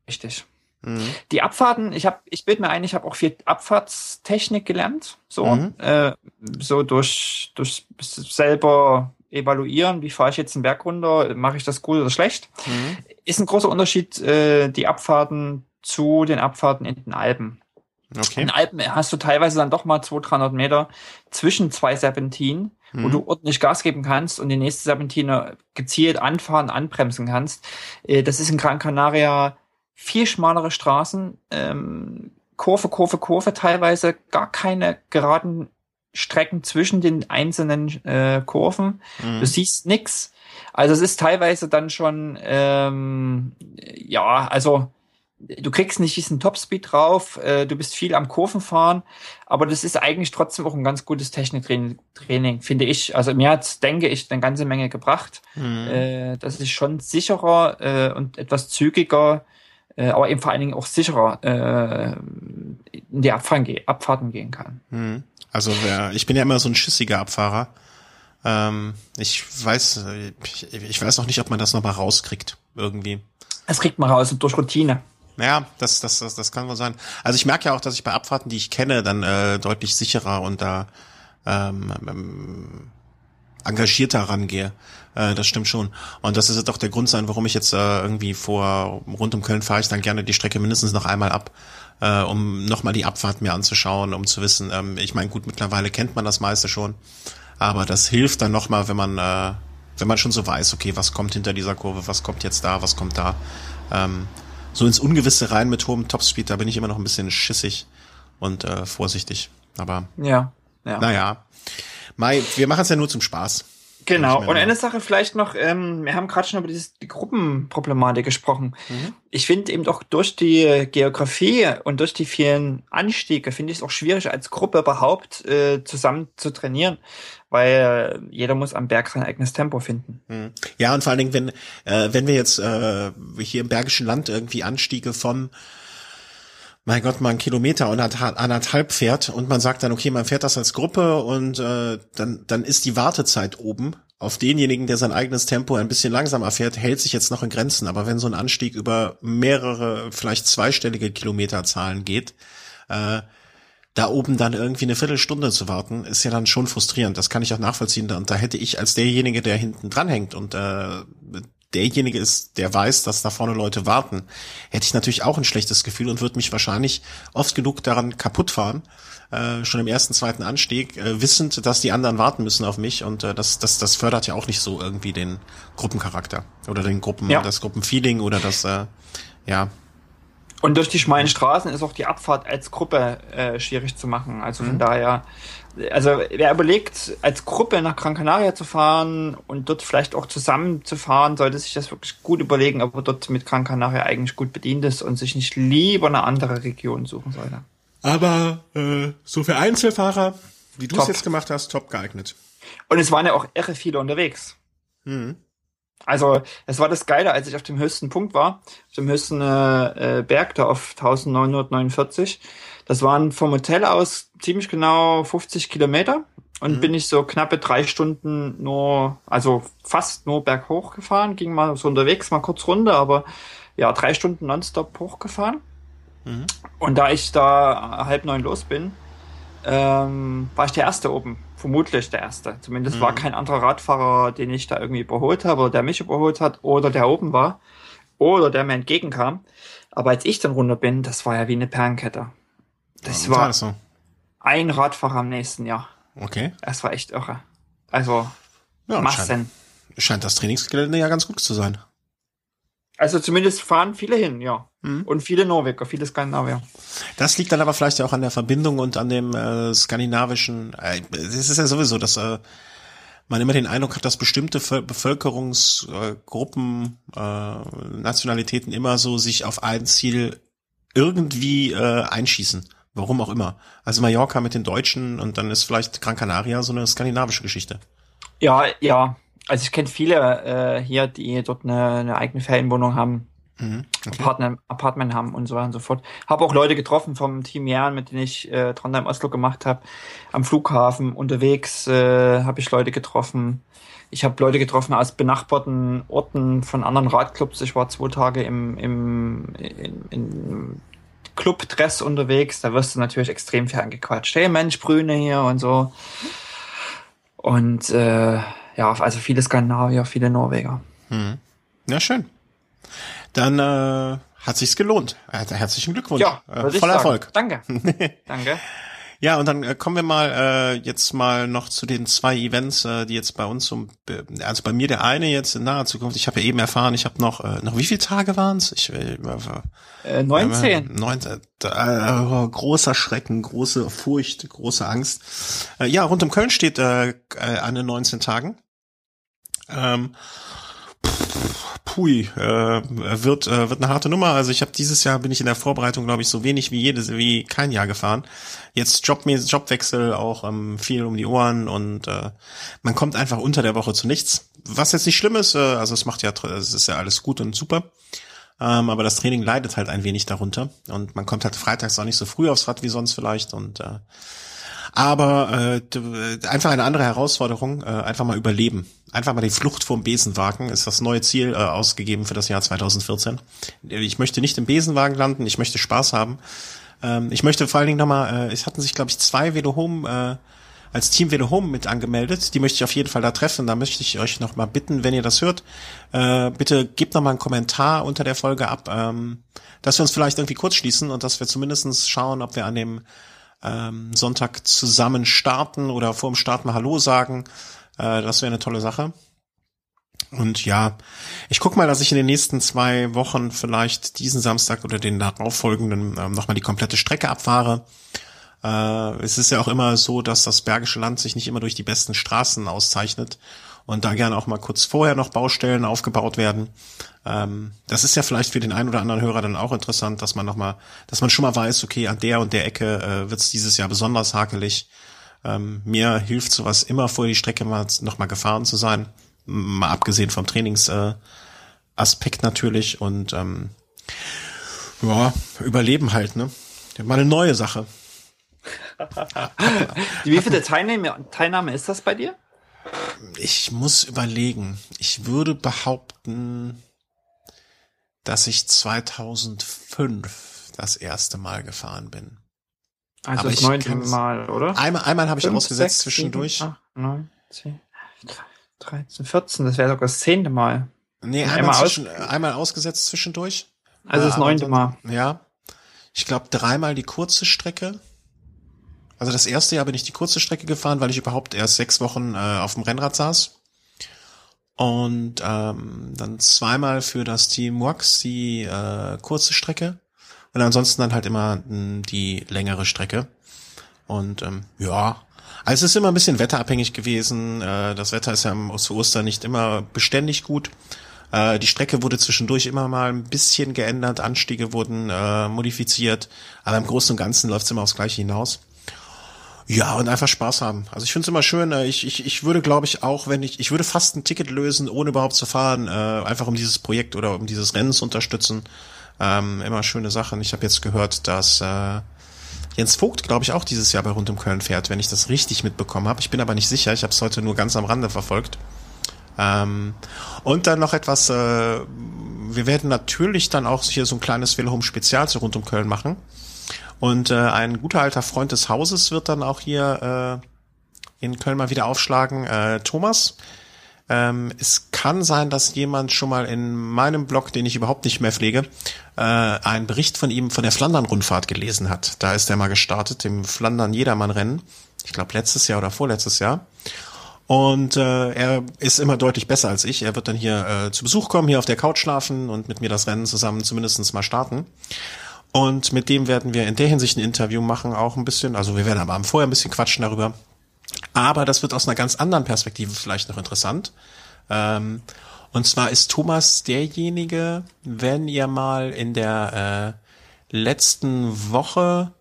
richtig. Mhm. Die Abfahrten, ich habe, ich bild mir ein, ich habe auch viel Abfahrtstechnik gelernt, so mhm. äh, so durch durch selber evaluieren, wie fahre ich jetzt einen Berg runter, mache ich das gut oder schlecht. Mhm. Ist ein großer Unterschied äh, die Abfahrten zu den Abfahrten in den Alpen. Okay. In Alpen hast du teilweise dann doch mal 200, 300 Meter zwischen zwei Serpentinen, mhm. wo du ordentlich Gas geben kannst und die nächste Serpentine gezielt anfahren, anbremsen kannst. Äh, das ist in Gran Canaria viel schmalere Straßen, ähm, Kurve, Kurve, Kurve, teilweise gar keine geraden Strecken zwischen den einzelnen äh, Kurven. Mhm. Du siehst nix. Also es ist teilweise dann schon, ähm, ja, also du kriegst nicht diesen Topspeed drauf, äh, du bist viel am Kurvenfahren, aber das ist eigentlich trotzdem auch ein ganz gutes Techniktraining, finde ich. Also mir hat, denke ich, eine ganze Menge gebracht. Mhm. Äh, das ist schon sicherer äh, und etwas zügiger, äh, aber eben vor allen Dingen auch sicherer äh, in die Abfahrten, Abfahrten gehen kann. Mhm. Also ja, ich bin ja immer so ein schissiger Abfahrer. Ähm, ich weiß, ich, ich weiß auch nicht, ob man das nochmal rauskriegt irgendwie. Das kriegt man raus durch Routine. Ja, das, das, das, das kann wohl sein. Also ich merke ja auch, dass ich bei Abfahrten, die ich kenne, dann äh, deutlich sicherer und da ähm, ähm, engagierter rangehe. Äh, das stimmt schon. Und das ist doch der Grund sein, warum ich jetzt äh, irgendwie vor rund um Köln fahre ich dann gerne die Strecke mindestens noch einmal ab, äh, um nochmal die Abfahrt mir anzuschauen, um zu wissen, ähm, ich meine, gut, mittlerweile kennt man das meiste schon, aber das hilft dann nochmal, wenn man, äh, wenn man schon so weiß, okay, was kommt hinter dieser Kurve, was kommt jetzt da, was kommt da. Ähm, so ins Ungewisse rein mit hohem Topspeed, da bin ich immer noch ein bisschen schissig und äh, vorsichtig. Aber ja, ja. naja. Mai, wir machen es ja nur zum Spaß. Genau. Und eine Sache vielleicht noch, ähm, wir haben gerade schon über dieses, die Gruppenproblematik gesprochen. Mhm. Ich finde eben doch durch die Geografie und durch die vielen Anstiege finde ich es auch schwierig, als Gruppe überhaupt äh, zusammen zu trainieren weil jeder muss am Berg sein eigenes Tempo finden. Hm. Ja, und vor allen Dingen, wenn, äh, wenn wir jetzt äh, hier im Bergischen Land irgendwie Anstiege von mein Gott, mal einen Kilometer und anderthalb fährt und man sagt dann, okay, man fährt das als Gruppe und äh, dann, dann ist die Wartezeit oben auf denjenigen, der sein eigenes Tempo ein bisschen langsamer fährt, hält sich jetzt noch in Grenzen. Aber wenn so ein Anstieg über mehrere, vielleicht zweistellige Kilometerzahlen geht, äh, da oben dann irgendwie eine Viertelstunde zu warten, ist ja dann schon frustrierend. Das kann ich auch nachvollziehen. Und da hätte ich als derjenige, der hinten dran hängt und äh, derjenige ist, der weiß, dass da vorne Leute warten, hätte ich natürlich auch ein schlechtes Gefühl und würde mich wahrscheinlich oft genug daran kaputt fahren, äh, schon im ersten, zweiten Anstieg, äh, wissend, dass die anderen warten müssen auf mich und äh, das, das, das fördert ja auch nicht so irgendwie den Gruppencharakter oder den Gruppen, ja. das Gruppenfeeling oder das, äh, ja, und durch die schmalen Straßen ist auch die Abfahrt als Gruppe äh, schwierig zu machen. Also von mhm. daher, also wer überlegt, als Gruppe nach Gran Canaria zu fahren und dort vielleicht auch zusammen zu fahren, sollte sich das wirklich gut überlegen, ob er dort mit Gran Canaria eigentlich gut bedient ist und sich nicht lieber eine andere Region suchen sollte. Aber äh, so für Einzelfahrer, wie du es jetzt gemacht hast, top geeignet. Und es waren ja auch irre viele unterwegs. Mhm. Also es war das Geile, als ich auf dem höchsten Punkt war, auf dem höchsten äh, äh Berg da auf 1949. Das waren vom Hotel aus ziemlich genau 50 Kilometer und mhm. bin ich so knappe drei Stunden nur, also fast nur berghoch gefahren, ging mal so unterwegs, mal kurz runter, aber ja, drei Stunden nonstop hochgefahren. Mhm. Und da ich da halb neun los bin, ähm, war ich der Erste oben. Vermutlich der Erste. Zumindest mhm. war kein anderer Radfahrer, den ich da irgendwie überholt habe oder der mich überholt hat oder der oben war oder der mir entgegenkam. Aber als ich dann runter bin, das war ja wie eine Perlenkette. Das ja, war so. ein Radfahrer am nächsten Jahr. Okay. Das war echt irre. Also, ja, Massen. Scheint, scheint das Trainingsgelände ja ganz gut zu sein. Also zumindest fahren viele hin, ja. Mhm. Und viele Norweger, viele Skandinavier. Das liegt dann aber vielleicht auch an der Verbindung und an dem äh, skandinavischen. Äh, es ist ja sowieso, dass äh, man immer den Eindruck hat, dass bestimmte Bevölkerungsgruppen, äh, Nationalitäten immer so sich auf ein Ziel irgendwie äh, einschießen. Warum auch immer. Also Mallorca mit den Deutschen und dann ist vielleicht Gran Canaria so eine skandinavische Geschichte. Ja, ja. Also ich kenne viele äh, hier, die dort eine, eine eigene Ferienwohnung haben, mhm, okay. Apartment, Apartment haben und so weiter und so fort. Habe auch Leute getroffen vom Team Jern, mit denen ich äh, Trondheim Oslo gemacht habe. Am Flughafen unterwegs äh, habe ich Leute getroffen. Ich habe Leute getroffen aus benachbarten Orten von anderen Radclubs. Ich war zwei Tage im, im in, in Clubdress unterwegs, da wirst du natürlich extrem viel angequatscht. Hey Mensch, Brüne hier und so. Und äh, ja, also viele Skandinavier, viele Norweger. Hm. Ja, schön. Dann äh, hat sich's gelohnt. Herzlichen Glückwunsch. Ja, äh, voller Erfolg. Danke. Danke. Ja, und dann äh, kommen wir mal äh, jetzt mal noch zu den zwei Events, äh, die jetzt bei uns um, also bei mir der eine jetzt in naher Zukunft. Ich habe ja eben erfahren, ich habe noch äh, noch wie viele Tage waren's? Ich äh, äh, 19. Äh, 19 äh, großer Schrecken, große Furcht, große Angst. Äh, ja, rund um Köln steht äh, äh an den 19 Tagen. Ähm, pui, äh, wird äh, wird eine harte Nummer. Also ich habe dieses Jahr bin ich in der Vorbereitung, glaube ich, so wenig wie jedes wie kein Jahr gefahren. Jetzt Jobmäßig Jobwechsel auch ähm, viel um die Ohren und äh, man kommt einfach unter der Woche zu nichts. Was jetzt nicht schlimm ist, äh, also es macht ja es ist ja alles gut und super. Ähm, aber das Training leidet halt ein wenig darunter und man kommt halt freitags auch nicht so früh aufs Rad wie sonst vielleicht und äh, aber äh, einfach eine andere Herausforderung, äh, einfach mal überleben. Einfach mal die Flucht vom Besenwagen ist das neue Ziel äh, ausgegeben für das Jahr 2014. Ich möchte nicht im Besenwagen landen, ich möchte Spaß haben. Ähm, ich möchte vor allen Dingen nochmal, äh, es hatten sich, glaube ich, zwei Velo Home äh, als Team Velo Home mit angemeldet. Die möchte ich auf jeden Fall da treffen. Da möchte ich euch nochmal bitten, wenn ihr das hört, äh, bitte gebt nochmal einen Kommentar unter der Folge ab, ähm, dass wir uns vielleicht irgendwie kurz schließen und dass wir zumindestens schauen, ob wir an dem ähm, Sonntag zusammen starten oder vor dem Start mal Hallo sagen. Äh, das wäre eine tolle Sache. Und ja, ich guck mal, dass ich in den nächsten zwei Wochen vielleicht diesen Samstag oder den darauffolgenden ähm, nochmal die komplette Strecke abfahre. Äh, es ist ja auch immer so, dass das Bergische Land sich nicht immer durch die besten Straßen auszeichnet und da gerne auch mal kurz vorher noch Baustellen aufgebaut werden. Ähm, das ist ja vielleicht für den einen oder anderen Hörer dann auch interessant, dass man noch mal, dass man schon mal weiß, okay, an der und der Ecke äh, wird es dieses Jahr besonders hakelig. Ähm, mir hilft sowas immer vor die Strecke mal noch mal gefahren zu sein, mal abgesehen vom Trainingsaspekt äh, natürlich und ähm, ja, überleben halt, ne? Mal eine neue Sache. Wie viele Teilnahme, Teilnahme ist das bei dir? Ich muss überlegen. Ich würde behaupten, dass ich 2005 das erste Mal gefahren bin. Also das neunte Mal, oder? Einmal, einmal habe ich Fünf, ausgesetzt sechs, zwischendurch. 7, 8, 9, 10, 13, 14, das wäre sogar das zehnte Mal. Nee, einmal, einmal, zwischen, einmal ausgesetzt zwischendurch. Also das neunte Mal. Ja. Ich glaube dreimal die kurze Strecke. Also das erste Jahr bin ich die kurze Strecke gefahren, weil ich überhaupt erst sechs Wochen äh, auf dem Rennrad saß. Und ähm, dann zweimal für das Team Wax die äh, kurze Strecke. Und ansonsten dann halt immer mh, die längere Strecke. Und ähm, ja, also es ist immer ein bisschen wetterabhängig gewesen. Äh, das Wetter ist ja zu Ostern nicht immer beständig gut. Äh, die Strecke wurde zwischendurch immer mal ein bisschen geändert, Anstiege wurden äh, modifiziert, aber im Großen und Ganzen läuft es immer aufs Gleiche hinaus. Ja, und einfach Spaß haben. Also ich finde es immer schön, äh, ich, ich, ich würde, glaube ich, auch, wenn ich, ich würde fast ein Ticket lösen, ohne überhaupt zu fahren, äh, einfach um dieses Projekt oder um dieses Rennen zu unterstützen. Ähm, immer schöne Sachen. Ich habe jetzt gehört, dass äh, Jens Vogt, glaube ich, auch dieses Jahr bei Rund um Köln fährt, wenn ich das richtig mitbekommen habe. Ich bin aber nicht sicher, ich habe es heute nur ganz am Rande verfolgt. Ähm, und dann noch etwas, äh, wir werden natürlich dann auch hier so ein kleines Wilhelm Spezial zu Rund um Köln machen. Und äh, ein guter alter Freund des Hauses wird dann auch hier äh, in Köln mal wieder aufschlagen. Äh, Thomas, ähm, es kann sein, dass jemand schon mal in meinem Blog, den ich überhaupt nicht mehr pflege, äh, einen Bericht von ihm von der Flandern-Rundfahrt gelesen hat. Da ist er mal gestartet, dem Flandern-Jedermann-Rennen. Ich glaube letztes Jahr oder vorletztes Jahr. Und äh, er ist immer deutlich besser als ich. Er wird dann hier äh, zu Besuch kommen, hier auf der Couch schlafen und mit mir das Rennen zusammen zumindestens mal starten. Und mit dem werden wir in der Hinsicht ein Interview machen, auch ein bisschen. Also wir werden aber vorher ein bisschen quatschen darüber, aber das wird aus einer ganz anderen Perspektive vielleicht noch interessant. Ähm, und zwar ist Thomas derjenige, wenn ihr mal in der äh, letzten Woche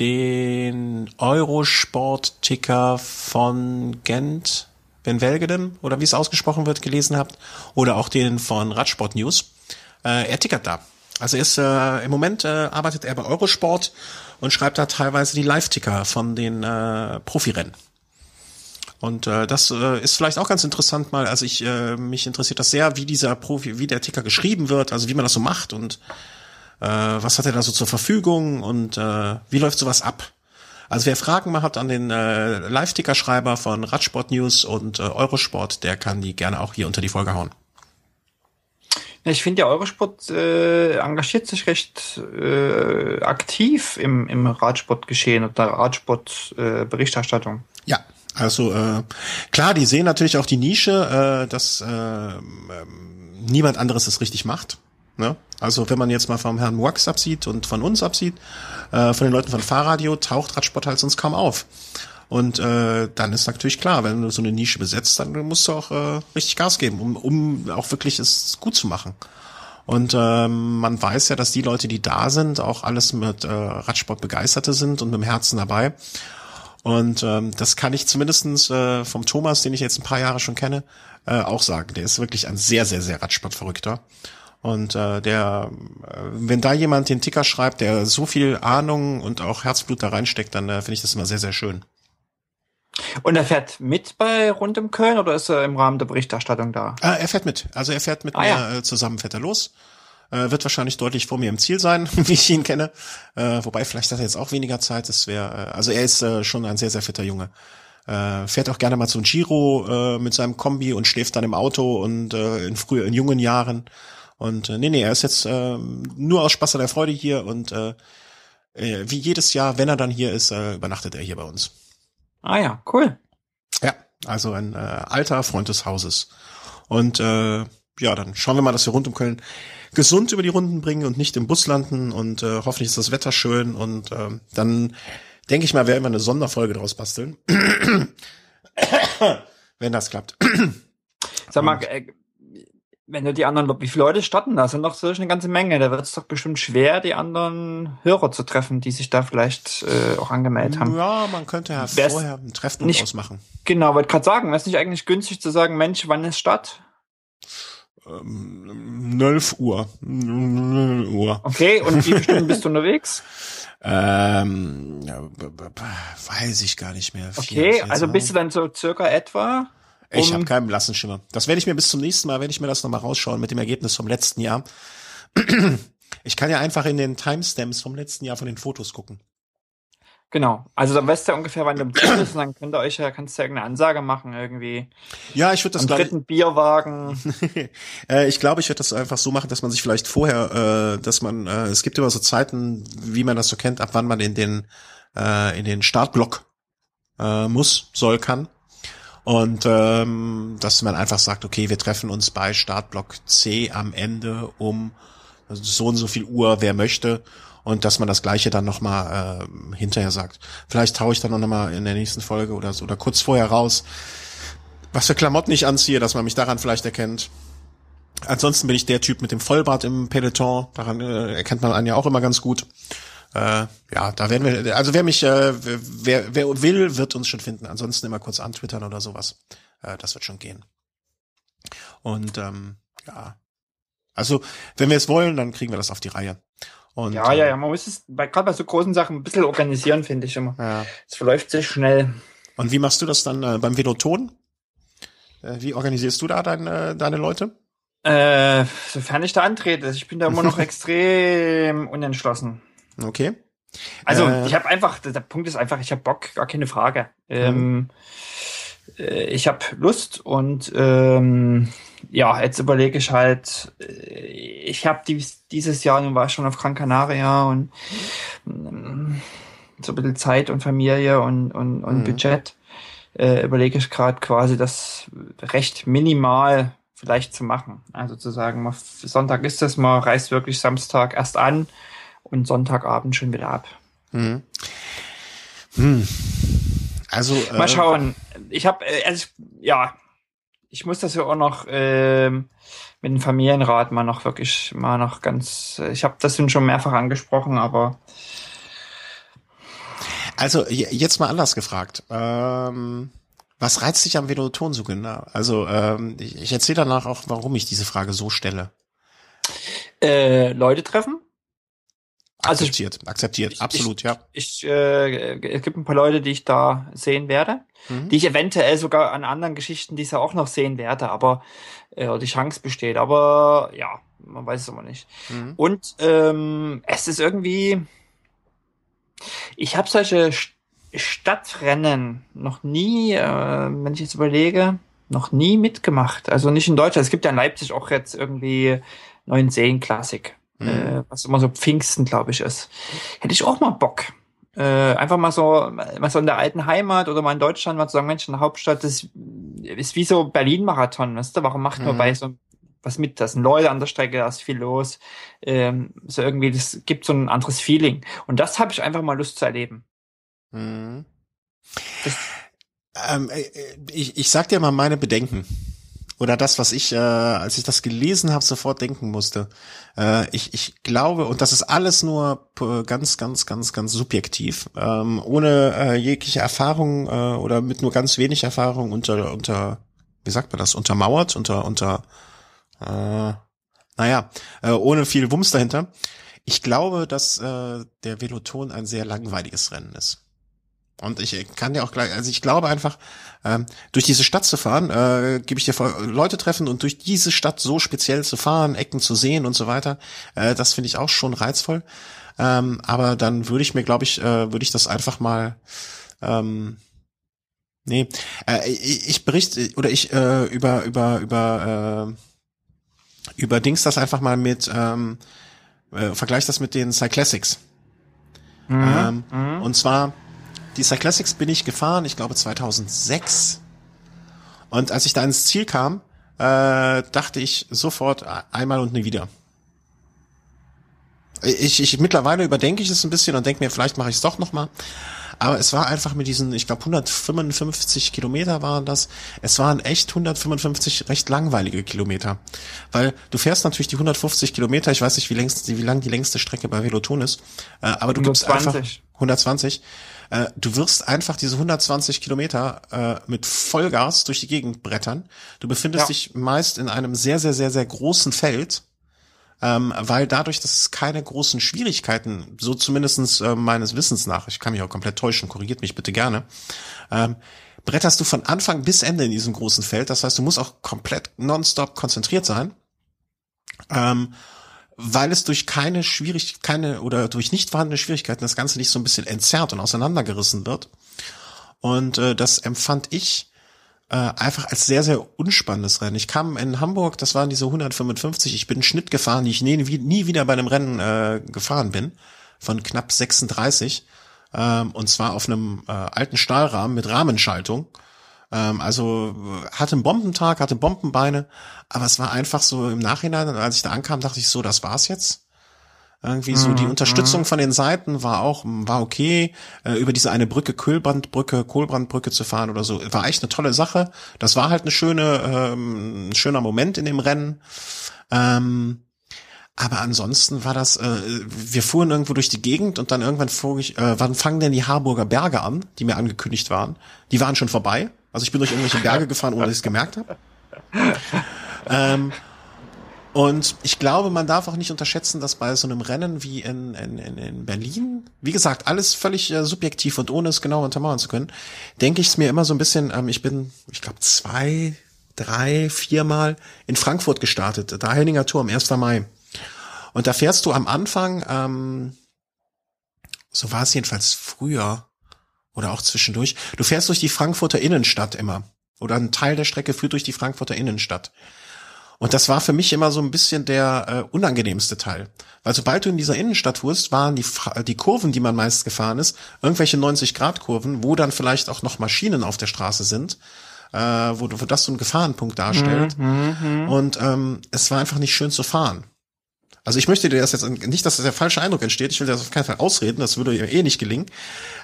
den Eurosport-Ticker von Gent, Ben Welgeden, oder wie es ausgesprochen wird, gelesen habt, oder auch den von Radsport News. Äh, er tickert da. Also er ist, äh, im Moment äh, arbeitet er bei Eurosport und schreibt da teilweise die Live-Ticker von den äh, Profirennen. Und äh, das äh, ist vielleicht auch ganz interessant mal. Also ich äh, mich interessiert das sehr, wie dieser Profi, wie der Ticker geschrieben wird, also wie man das so macht und äh, was hat er da so zur Verfügung und äh, wie läuft sowas ab. Also wer Fragen mal hat an den äh, Live-Ticker-Schreiber von Radsport News und äh, Eurosport, der kann die gerne auch hier unter die Folge hauen. Ich finde, ja, Eurosport äh, engagiert sich recht äh, aktiv im, im Radsportgeschehen oder Radsport-Berichterstattung. Äh, ja, also äh, klar, die sehen natürlich auch die Nische, äh, dass äh, äh, niemand anderes es richtig macht. Ne? Also wenn man jetzt mal vom Herrn Wax absieht und von uns absieht, äh, von den Leuten von Fahrradio, taucht Radsport halt sonst kaum auf. Und äh, dann ist natürlich klar, wenn du so eine Nische besetzt, dann musst du auch äh, richtig Gas geben, um, um auch wirklich es gut zu machen. Und ähm, man weiß ja, dass die Leute, die da sind, auch alles mit äh, Radsport begeisterte sind und mit dem Herzen dabei. Und ähm, das kann ich zumindestens äh, vom Thomas, den ich jetzt ein paar Jahre schon kenne, äh, auch sagen. Der ist wirklich ein sehr, sehr, sehr Radsportverrückter. Und äh, der, äh, wenn da jemand den Ticker schreibt, der so viel Ahnung und auch Herzblut da reinsteckt, dann äh, finde ich das immer sehr, sehr schön. Und er fährt mit bei Rund um Köln oder ist er im Rahmen der Berichterstattung da? Ah, er fährt mit. Also er fährt mit ah, mir ja. Äh, zusammen, fährt er los. Äh, wird wahrscheinlich deutlich vor mir im Ziel sein, wie ich ihn kenne. Äh, wobei vielleicht hat er jetzt auch weniger Zeit. Das wäre, äh, also er ist äh, schon ein sehr, sehr fitter Junge. Äh, fährt auch gerne mal zum Giro äh, mit seinem Kombi und schläft dann im Auto und äh, in früher, in jungen Jahren. Und äh, nee, nee, er ist jetzt äh, nur aus Spaß an der Freude hier und äh, äh, wie jedes Jahr, wenn er dann hier ist, äh, übernachtet er hier bei uns. Ah ja, cool. Ja, also ein äh, alter Freund des Hauses. Und äh, ja, dann schauen wir mal, dass wir rund um Köln gesund über die Runden bringen und nicht im Bus landen und äh, hoffentlich ist das Wetter schön und äh, dann denke ich mal, werden wir eine Sonderfolge draus basteln. Wenn das klappt. Sag mal, äh, wenn du die anderen, wie viele Leute starten da? Sind doch so eine ganze Menge. Da wird es doch bestimmt schwer, die anderen Hörer zu treffen, die sich da vielleicht äh, auch angemeldet haben. Ja, man könnte ja Wär's vorher ein Treffen nicht, ausmachen. Genau, wollte gerade sagen, wäre es nicht eigentlich günstig zu sagen, Mensch, wann ist Stadt? Ähm, 11 Uhr. 0 Uhr. Okay, und wie viele Stunden bist du unterwegs? Ähm, ja, weiß ich gar nicht mehr. Okay, also bist du dann so circa etwa? Um ich habe keinen blassen Schimmer. Das werde ich mir bis zum nächsten Mal, werde ich mir das nochmal rausschauen mit dem Ergebnis vom letzten Jahr. Ich kann ja einfach in den Timestamps vom letzten Jahr von den Fotos gucken. Genau. Also dann weißt du ungefähr, wann du im Ziel bist und dann könnt ihr euch ja, kannst du ja irgendeine Ansage machen irgendwie. Ja, ich würde das Am dritten Bierwagen. äh, ich glaube, ich würde das einfach so machen, dass man sich vielleicht vorher, äh, dass man, äh, es gibt immer so Zeiten, wie man das so kennt, ab wann man in den äh, in den Startblock äh, muss, soll, kann. Und ähm, dass man einfach sagt, okay, wir treffen uns bei Startblock C am Ende um so und so viel Uhr, wer möchte. Und dass man das Gleiche dann nochmal äh, hinterher sagt. Vielleicht taue ich dann noch mal in der nächsten Folge oder so, oder kurz vorher raus, was für Klamotten ich anziehe, dass man mich daran vielleicht erkennt. Ansonsten bin ich der Typ mit dem Vollbart im Peloton. Daran äh, erkennt man einen ja auch immer ganz gut. Äh, ja, da werden wir, also wer mich, äh, wer, wer will, wird uns schon finden. Ansonsten immer kurz antwittern oder sowas. Äh, das wird schon gehen. Und ähm, ja, also wenn wir es wollen, dann kriegen wir das auf die Reihe. Und, ja, ja, ja, man muss es bei, gerade bei so großen Sachen ein bisschen organisieren, finde ich immer. Ja. Es verläuft sich schnell. Und wie machst du das dann äh, beim Veloton? Äh, wie organisierst du da deine, deine Leute? Äh, sofern ich da antrete. Ich bin da immer noch extrem unentschlossen. Okay. Also äh, ich habe einfach, der Punkt ist einfach, ich habe Bock, gar keine Frage. Ähm, äh, ich habe Lust und ähm, ja, jetzt überlege ich halt, äh, ich habe dies, dieses Jahr, nun war ich schon auf Gran Canaria und ähm, so ein bisschen Zeit und Familie und, und, und mhm. Budget. Äh, überlege ich gerade quasi das recht minimal vielleicht zu machen. Also zu sagen, Sonntag ist es, man reist wirklich Samstag erst an und Sonntagabend schon wieder ab. Mhm. Hm. Also äh, mal schauen. Ich habe, äh, also ja, ich muss das ja auch noch äh, mit dem Familienrat mal noch wirklich mal noch ganz. Ich habe das schon mehrfach angesprochen, aber also jetzt mal anders gefragt. Ähm, was reizt dich am Veloton so genau? Also ähm, ich, ich erzähle danach auch, warum ich diese Frage so stelle. Äh, Leute treffen. Also akzeptiert, ich, akzeptiert, ich, absolut, ich, ja. Ich, äh, es gibt ein paar Leute, die ich da sehen werde, mhm. die ich eventuell sogar an anderen Geschichten dieser auch noch sehen werde, aber äh, die Chance besteht. Aber ja, man weiß es immer nicht. Mhm. Und ähm, es ist irgendwie, ich habe solche Stadtrennen noch nie, äh, wenn ich jetzt überlege, noch nie mitgemacht. Also nicht in Deutschland. Es gibt ja in Leipzig auch jetzt irgendwie neuen Seen Klassik mhm. äh, was immer so Pfingsten, glaube ich, ist. Hätte ich auch mal Bock. Äh, einfach mal so, mal so in der alten Heimat oder mal in Deutschland mal zu sagen, Mensch, in der Hauptstadt, das ist wie so Berlin-Marathon, weißt du? Warum macht man mhm. bei so was mit? Da sind Leute an der Strecke, da ist viel los. Ähm, so irgendwie, das gibt so ein anderes Feeling. Und das habe ich einfach mal Lust zu erleben. Mhm. Ähm, äh, ich, ich sag dir mal meine Bedenken oder das, was ich, äh, als ich das gelesen habe, sofort denken musste. Äh, ich, ich glaube, und das ist alles nur ganz, ganz, ganz, ganz subjektiv, ähm, ohne äh, jegliche Erfahrung äh, oder mit nur ganz wenig Erfahrung unter, unter, wie sagt man das, untermauert, unter, unter, äh, naja, äh, ohne viel Wumms dahinter. Ich glaube, dass äh, der Veloton ein sehr langweiliges Rennen ist. Und ich kann dir auch gleich, also ich glaube einfach, ähm, durch diese Stadt zu fahren, äh, gebe ich dir vor, Leute treffen und durch diese Stadt so speziell zu fahren, Ecken zu sehen und so weiter, äh, das finde ich auch schon reizvoll. Ähm, aber dann würde ich mir, glaube ich, äh, würde ich das einfach mal, ähm, nee, äh, ich, ich berichte oder ich äh, über über über äh, über Dings das einfach mal mit ähm, äh, vergleich das mit den Cyclassics. Mhm. Ähm, mhm. Und zwar die Cyclassics bin ich gefahren, ich glaube 2006. Und als ich da ins Ziel kam, äh, dachte ich sofort einmal und nie wieder. Ich, ich mittlerweile überdenke ich es ein bisschen und denke mir, vielleicht mache ich es doch noch mal. Aber es war einfach mit diesen, ich glaube 155 Kilometer waren das. Es waren echt 155 recht langweilige Kilometer, weil du fährst natürlich die 150 Kilometer. Ich weiß nicht, wie längst, wie lang die längste Strecke bei Veloton ist, äh, aber du 120. gibst einfach 120. Äh, du wirst einfach diese 120 Kilometer äh, mit Vollgas durch die Gegend brettern. Du befindest ja. dich meist in einem sehr, sehr, sehr, sehr großen Feld. Ähm, weil dadurch, dass es keine großen Schwierigkeiten, so zumindestens äh, meines Wissens nach, ich kann mich auch komplett täuschen, korrigiert mich bitte gerne, ähm, bretterst du von Anfang bis Ende in diesem großen Feld. Das heißt, du musst auch komplett nonstop konzentriert sein. Ähm, weil es durch keine Schwierig keine oder durch nicht vorhandene Schwierigkeiten das Ganze nicht so ein bisschen entzerrt und auseinandergerissen wird. Und äh, das empfand ich äh, einfach als sehr, sehr unspannendes Rennen. Ich kam in Hamburg, das waren diese 155, ich bin einen Schnitt gefahren, die ich nie, nie wieder bei einem Rennen äh, gefahren bin, von knapp 36. Ähm, und zwar auf einem äh, alten Stahlrahmen mit Rahmenschaltung. Ähm, also hatte einen Bombentag, hatte Bombenbeine, aber es war einfach so im Nachhinein, als ich da ankam, dachte ich so, das war's jetzt. Irgendwie so die mhm, Unterstützung mhm. von den Seiten war auch war okay äh, über diese eine Brücke Kohlbrandbrücke Kohlbrandbrücke zu fahren oder so war echt eine tolle Sache. Das war halt eine schöne ähm, ein schöner Moment in dem Rennen. Ähm, aber ansonsten war das, äh, wir fuhren irgendwo durch die Gegend und dann irgendwann fuhr ich, äh, wann fangen denn die Harburger Berge an, die mir angekündigt waren? Die waren schon vorbei. Also ich bin durch irgendwelche Berge gefahren, ohne dass ich es gemerkt habe. ähm, Und ich glaube, man darf auch nicht unterschätzen, dass bei so einem Rennen wie in, in, in Berlin, wie gesagt, alles völlig äh, subjektiv und ohne es genau untermauern zu können, denke ich es mir immer so ein bisschen, ähm, ich bin, ich glaube, zwei, drei, viermal in Frankfurt gestartet, da Henninger Turm, 1. Mai. Und da fährst du am Anfang, ähm, so war es jedenfalls früher oder auch zwischendurch, du fährst durch die Frankfurter Innenstadt immer. Oder ein Teil der Strecke führt durch die Frankfurter Innenstadt. Und das war für mich immer so ein bisschen der äh, unangenehmste Teil. Weil sobald du in dieser Innenstadt fuhrst, waren die, die Kurven, die man meist gefahren ist, irgendwelche 90-Grad-Kurven, wo dann vielleicht auch noch Maschinen auf der Straße sind, äh, wo, wo das so ein Gefahrenpunkt darstellt. Mhm, mhm, Und ähm, es war einfach nicht schön zu fahren. Also ich möchte dir das jetzt nicht, dass das der falsche Eindruck entsteht. Ich will das auf keinen Fall ausreden. Das würde eh nicht gelingen.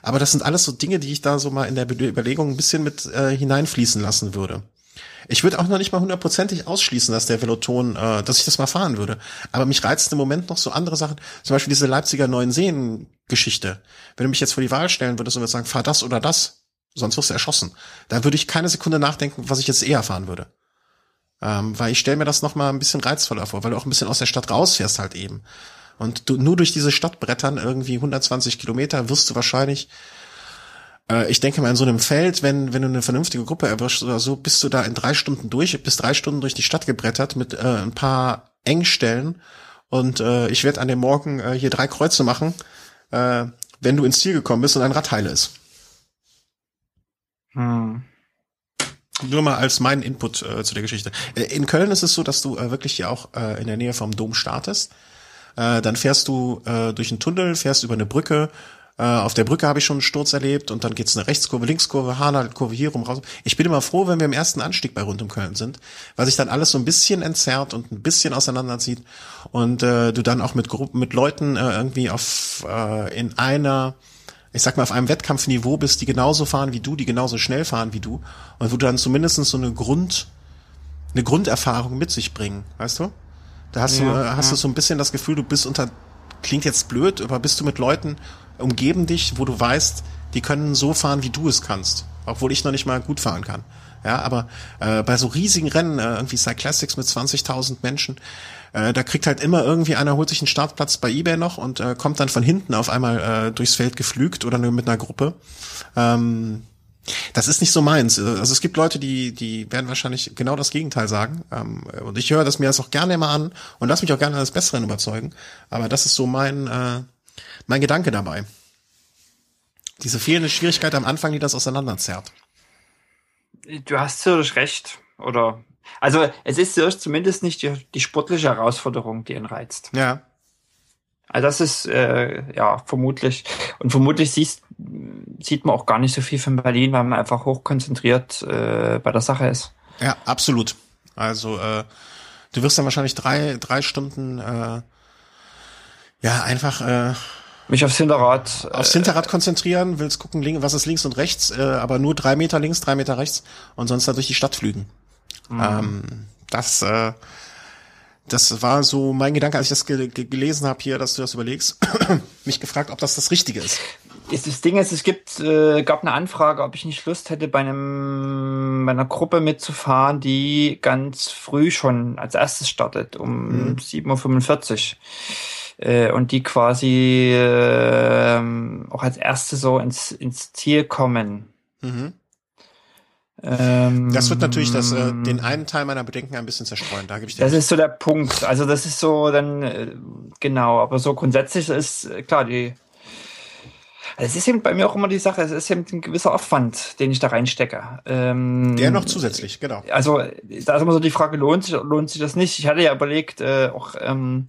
Aber das sind alles so Dinge, die ich da so mal in der Überlegung ein bisschen mit äh, hineinfließen lassen würde. Ich würde auch noch nicht mal hundertprozentig ausschließen, dass der Veloton, äh, dass ich das mal fahren würde. Aber mich reizt im Moment noch so andere Sachen. Zum Beispiel diese Leipziger Neuen Seen-Geschichte. Wenn du mich jetzt vor die Wahl stellen würdest und würdest sagen, fahr das oder das, sonst wirst du erschossen. Dann würde ich keine Sekunde nachdenken, was ich jetzt eher fahren würde. Ähm, weil ich stelle mir das noch mal ein bisschen reizvoller vor, weil du auch ein bisschen aus der Stadt rausfährst halt eben. Und du nur durch diese Stadt brettern irgendwie 120 Kilometer wirst du wahrscheinlich äh, ich denke mal, in so einem Feld, wenn, wenn du eine vernünftige Gruppe erwischst oder so, bist du da in drei Stunden durch, bis drei Stunden durch die Stadt gebrettert mit äh, ein paar Engstellen. Und äh, ich werde an dem Morgen äh, hier drei Kreuze machen, äh, wenn du ins Ziel gekommen bist und ein Rad heile ist. Hm. Nur mal als mein Input äh, zu der Geschichte. Äh, in Köln ist es so, dass du äh, wirklich hier auch äh, in der Nähe vom Dom startest. Äh, dann fährst du äh, durch einen Tunnel, fährst über eine Brücke äh, auf der Brücke habe ich schon einen Sturz erlebt und dann geht's eine Rechtskurve, Linkskurve, Hanalkurve hier rum raus. Ich bin immer froh, wenn wir im ersten Anstieg bei Rund um Köln sind, weil sich dann alles so ein bisschen entzerrt und ein bisschen auseinanderzieht und äh, du dann auch mit Gruppen, mit Leuten äh, irgendwie auf äh, in einer ich sag mal, auf einem Wettkampfniveau bist, die genauso fahren wie du, die genauso schnell fahren wie du und wo du dann zumindest so eine Grund, eine Grunderfahrung mit sich bringen, weißt du? Da hast ja, du, äh, hast ja. du so ein bisschen das Gefühl, du bist unter, klingt jetzt blöd, aber bist du mit Leuten umgeben dich, wo du weißt, die können so fahren, wie du es kannst, obwohl ich noch nicht mal gut fahren kann. Ja, aber äh, bei so riesigen Rennen, äh, irgendwie Cyclassics mit 20.000 Menschen, äh, da kriegt halt immer irgendwie einer holt sich einen Startplatz bei eBay noch und äh, kommt dann von hinten auf einmal äh, durchs Feld geflügt oder nur mit einer Gruppe. Ähm, das ist nicht so meins. Also es gibt Leute, die, die werden wahrscheinlich genau das Gegenteil sagen. Ähm, und ich höre das mir das auch gerne immer an und lass mich auch gerne als Besseren überzeugen. Aber das ist so mein, äh, mein Gedanke dabei. Diese fehlende Schwierigkeit am Anfang, die das auseinanderzerrt. Du hast sicherlich recht. Oder also es ist zumindest nicht die, die sportliche Herausforderung, die ihn reizt. Ja. Also das ist äh, ja vermutlich und vermutlich siehst, sieht man auch gar nicht so viel von Berlin, weil man einfach hochkonzentriert äh, bei der Sache ist. Ja, absolut. Also äh, du wirst dann wahrscheinlich drei drei Stunden äh, ja einfach äh, mich aufs Hinterrad. Aufs Hinterrad konzentrieren, willst gucken, was ist links und rechts, äh, aber nur drei Meter links, drei Meter rechts und sonst da durch die Stadt flügen. Mhm. Ähm, das, äh, das war so mein Gedanke, als ich das ge gelesen habe hier, dass du das überlegst, mich gefragt, ob das das Richtige ist. Das Ding ist, es gibt, äh, gab eine Anfrage, ob ich nicht Lust hätte, bei einem, bei einer Gruppe mitzufahren, die ganz früh schon als erstes startet, um mhm. 7.45 Uhr äh, und die quasi äh, auch als erste so ins, ins Ziel kommen. Mhm. Ähm, das wird natürlich das, äh, den einen Teil meiner Bedenken ein bisschen zerstreuen. Da gebe ich dir Das nicht. ist so der Punkt. Also das ist so dann äh, genau, aber so grundsätzlich ist äh, klar die. Also es ist eben bei mir auch immer die Sache, es ist eben ein gewisser Aufwand, den ich da reinstecke. Ähm, Der noch zusätzlich, genau. Also da ist immer so die Frage, lohnt sich, lohnt sich das nicht? Ich hatte ja überlegt, äh, auch ähm,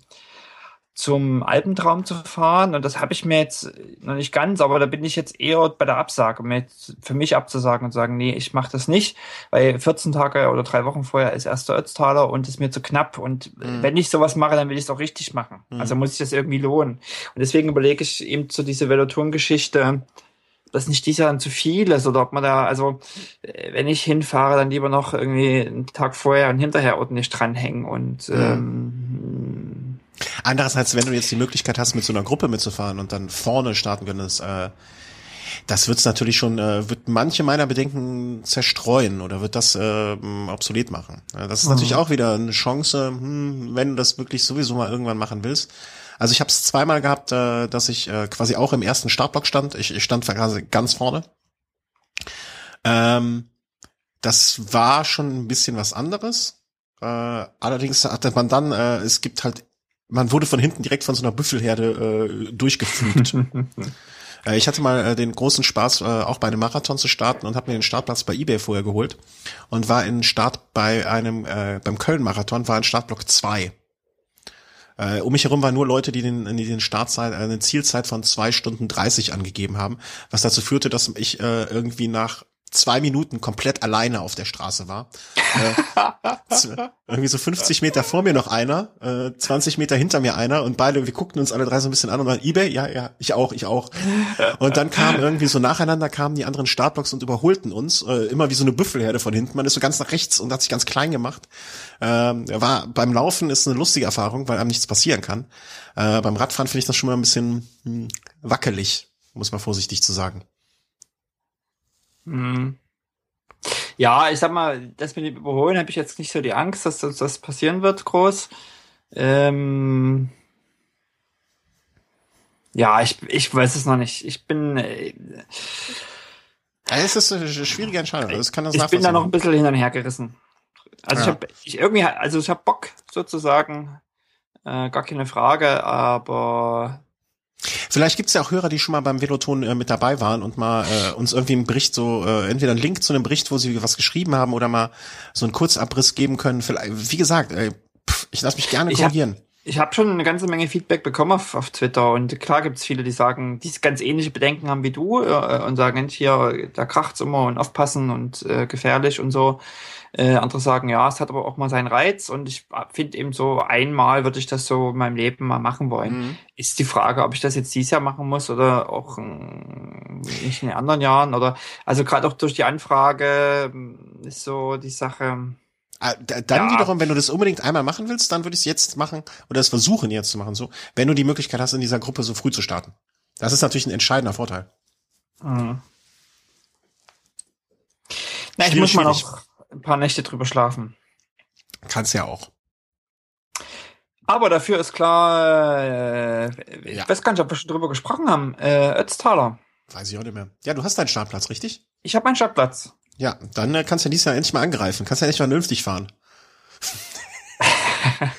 zum Alpentraum zu fahren. Und das habe ich mir jetzt noch nicht ganz, aber da bin ich jetzt eher bei der Absage, mir für mich abzusagen und sagen, nee, ich mache das nicht, weil 14 Tage oder drei Wochen vorher ist erster Ötztaler und ist mir zu knapp. Und mhm. wenn ich sowas mache, dann will ich es auch richtig machen. Mhm. Also muss ich das irgendwie lohnen. Und deswegen überlege ich eben zu dieser Veloton-Geschichte, dass nicht dieser dann zu viel ist oder ob man da, also äh, wenn ich hinfahre, dann lieber noch irgendwie einen Tag vorher und hinterher ordentlich dranhängen und mhm. ähm, Andererseits, wenn du jetzt die Möglichkeit hast, mit so einer Gruppe mitzufahren und dann vorne starten könntest, äh, Das wird's natürlich schon, äh, wird manche meiner Bedenken zerstreuen oder wird das äh, obsolet machen. Das ist mhm. natürlich auch wieder eine Chance, hm, wenn du das wirklich sowieso mal irgendwann machen willst. Also ich habe es zweimal gehabt, äh, dass ich äh, quasi auch im ersten Startblock stand. Ich, ich stand quasi ganz vorne. Ähm, das war schon ein bisschen was anderes. Äh, allerdings hatte man dann, äh, es gibt halt, man wurde von hinten direkt von so einer Büffelherde äh, durchgepflügt. Äh, ich hatte mal äh, den großen Spaß, äh, auch bei einem Marathon zu starten und habe mir den Startplatz bei eBay vorher geholt und war in Start bei einem, äh, beim Köln-Marathon, war in Startblock 2. Äh, um mich herum waren nur Leute, die den, die den Startzeit, eine Zielzeit von zwei Stunden dreißig angegeben haben, was dazu führte, dass ich äh, irgendwie nach zwei Minuten komplett alleine auf der Straße war. äh, irgendwie so 50 Meter vor mir noch einer, äh, 20 Meter hinter mir einer und beide, wir guckten uns alle drei so ein bisschen an und waren, Ebay? Ja, ja, ich auch, ich auch. Und dann kamen irgendwie so nacheinander kamen die anderen Startblocks und überholten uns, äh, immer wie so eine Büffelherde von hinten. Man ist so ganz nach rechts und hat sich ganz klein gemacht. Ähm, war beim Laufen ist eine lustige Erfahrung, weil einem nichts passieren kann. Äh, beim Radfahren finde ich das schon mal ein bisschen hm, wackelig, muss man vorsichtig zu sagen. Mhm. Ja, ich sag mal, das mit dem Überholen habe ich jetzt nicht so die Angst, dass das, das passieren wird, groß. Ähm ja, ich, ich weiß es noch nicht. Ich bin. Äh, es ist eine schwierige Entscheidung. Das kann das ich bin da noch ein bisschen hin und her gerissen. Also ja. ich habe ich irgendwie, also ich habe Bock sozusagen, äh, gar keine Frage, aber Vielleicht gibt's ja auch Hörer, die schon mal beim Veloton äh, mit dabei waren und mal äh, uns irgendwie einen Bericht so, äh, entweder einen Link zu einem Bericht, wo sie was geschrieben haben oder mal so einen Kurzabriss geben können. Vielleicht, wie gesagt, äh, pff, ich lasse mich gerne korrigieren. Ich habe hab schon eine ganze Menge Feedback bekommen auf, auf Twitter und klar gibt's viele, die sagen, die ganz ähnliche Bedenken haben wie du äh, und sagen, hier, da kracht's immer und aufpassen und äh, gefährlich und so. Äh, andere sagen, ja, es hat aber auch mal seinen Reiz und ich finde eben so, einmal würde ich das so in meinem Leben mal machen wollen. Mhm. Ist die Frage, ob ich das jetzt dieses Jahr machen muss oder auch in, nicht in den anderen Jahren oder, also gerade auch durch die Anfrage hm, ist so die Sache, ah, dann ja. wiederum, wenn du das unbedingt einmal machen willst, dann würde ich es jetzt machen oder es versuchen jetzt zu machen, so, wenn du die Möglichkeit hast, in dieser Gruppe so früh zu starten. Das ist natürlich ein entscheidender Vorteil. Mhm. Na, ich muss mal noch ein paar Nächte drüber schlafen. Kannst ja auch. Aber dafür ist klar, äh, ich ja. weiß gar nicht, ob wir schon drüber gesprochen haben, äh, Ötztaler. Weiß ich auch nicht mehr. Ja, du hast deinen Startplatz, richtig? Ich habe meinen Startplatz. Ja, dann äh, kannst du ja dieses Jahr endlich mal angreifen. Kannst ja endlich mal vernünftig fahren.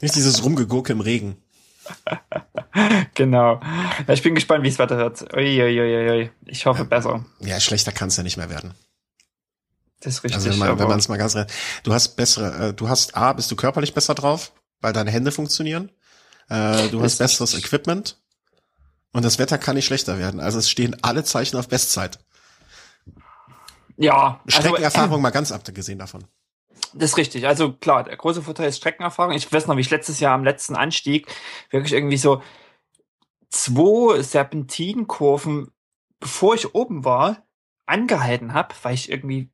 nicht dieses Rumgegurke im Regen. genau. Ja, ich bin gespannt, wie es weiter wird. Uiuiuiui. Ich hoffe ja, besser. Ja, schlechter kann es ja nicht mehr werden. Das ist richtig. Also wenn man, es mal ganz du hast bessere, äh, du hast A, bist du körperlich besser drauf, weil deine Hände funktionieren. Äh, du hast besseres Equipment und das Wetter kann nicht schlechter werden. Also es stehen alle Zeichen auf Bestzeit. Ja. Also, Streckenerfahrung also, äh, mal ganz abgesehen davon. Das ist richtig. Also klar, der große Vorteil ist Streckenerfahrung. Ich weiß noch, wie ich letztes Jahr am letzten Anstieg wirklich irgendwie so zwei Serpentinkurven, bevor ich oben war, angehalten habe, weil ich irgendwie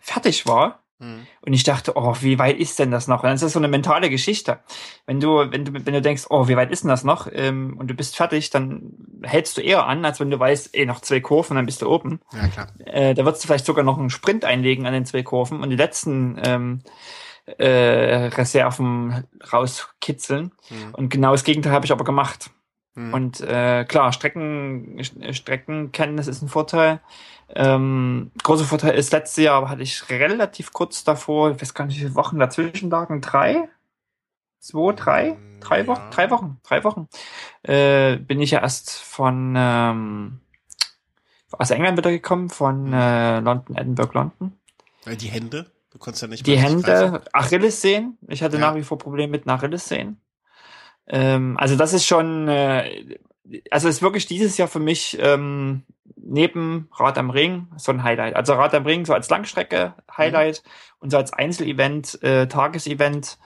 fertig war. Mhm. Und ich dachte, oh, wie weit ist denn das noch? Und dann ist das so eine mentale Geschichte. Wenn du, wenn du, wenn du denkst, oh, wie weit ist denn das noch? Ähm, und du bist fertig, dann hältst du eher an, als wenn du weißt, eh, noch zwei Kurven, dann bist du oben. Ja, klar. Äh, da würdest du vielleicht sogar noch einen Sprint einlegen an den zwei Kurven und die letzten ähm, äh, Reserven rauskitzeln. Mhm. Und genau das Gegenteil habe ich aber gemacht. Mhm. Und äh, klar, Strecken, Streckenkenntnis ist ein Vorteil. Ähm, großer Vorteil ist, letztes Jahr hatte ich relativ kurz davor, ich weiß gar nicht, wie viele Wochen dazwischen lagen, drei? Zwei, drei? Drei ja. Wochen? Drei Wochen, drei Wochen. Äh, bin ich ja erst von ähm, aus England wieder gekommen, von mhm. äh, London, Edinburgh, London. Die Hände? Du konntest ja nicht Die Hände, Achilles sehen. Ich hatte ja. nach wie vor Probleme mit Achilles sehen. Ähm, also das ist schon, äh, also ist wirklich dieses Jahr für mich ähm, neben Rad am Ring so ein Highlight. Also Rad am Ring so als Langstrecke Highlight mhm. und so als Einzelevent, äh, Tagesevent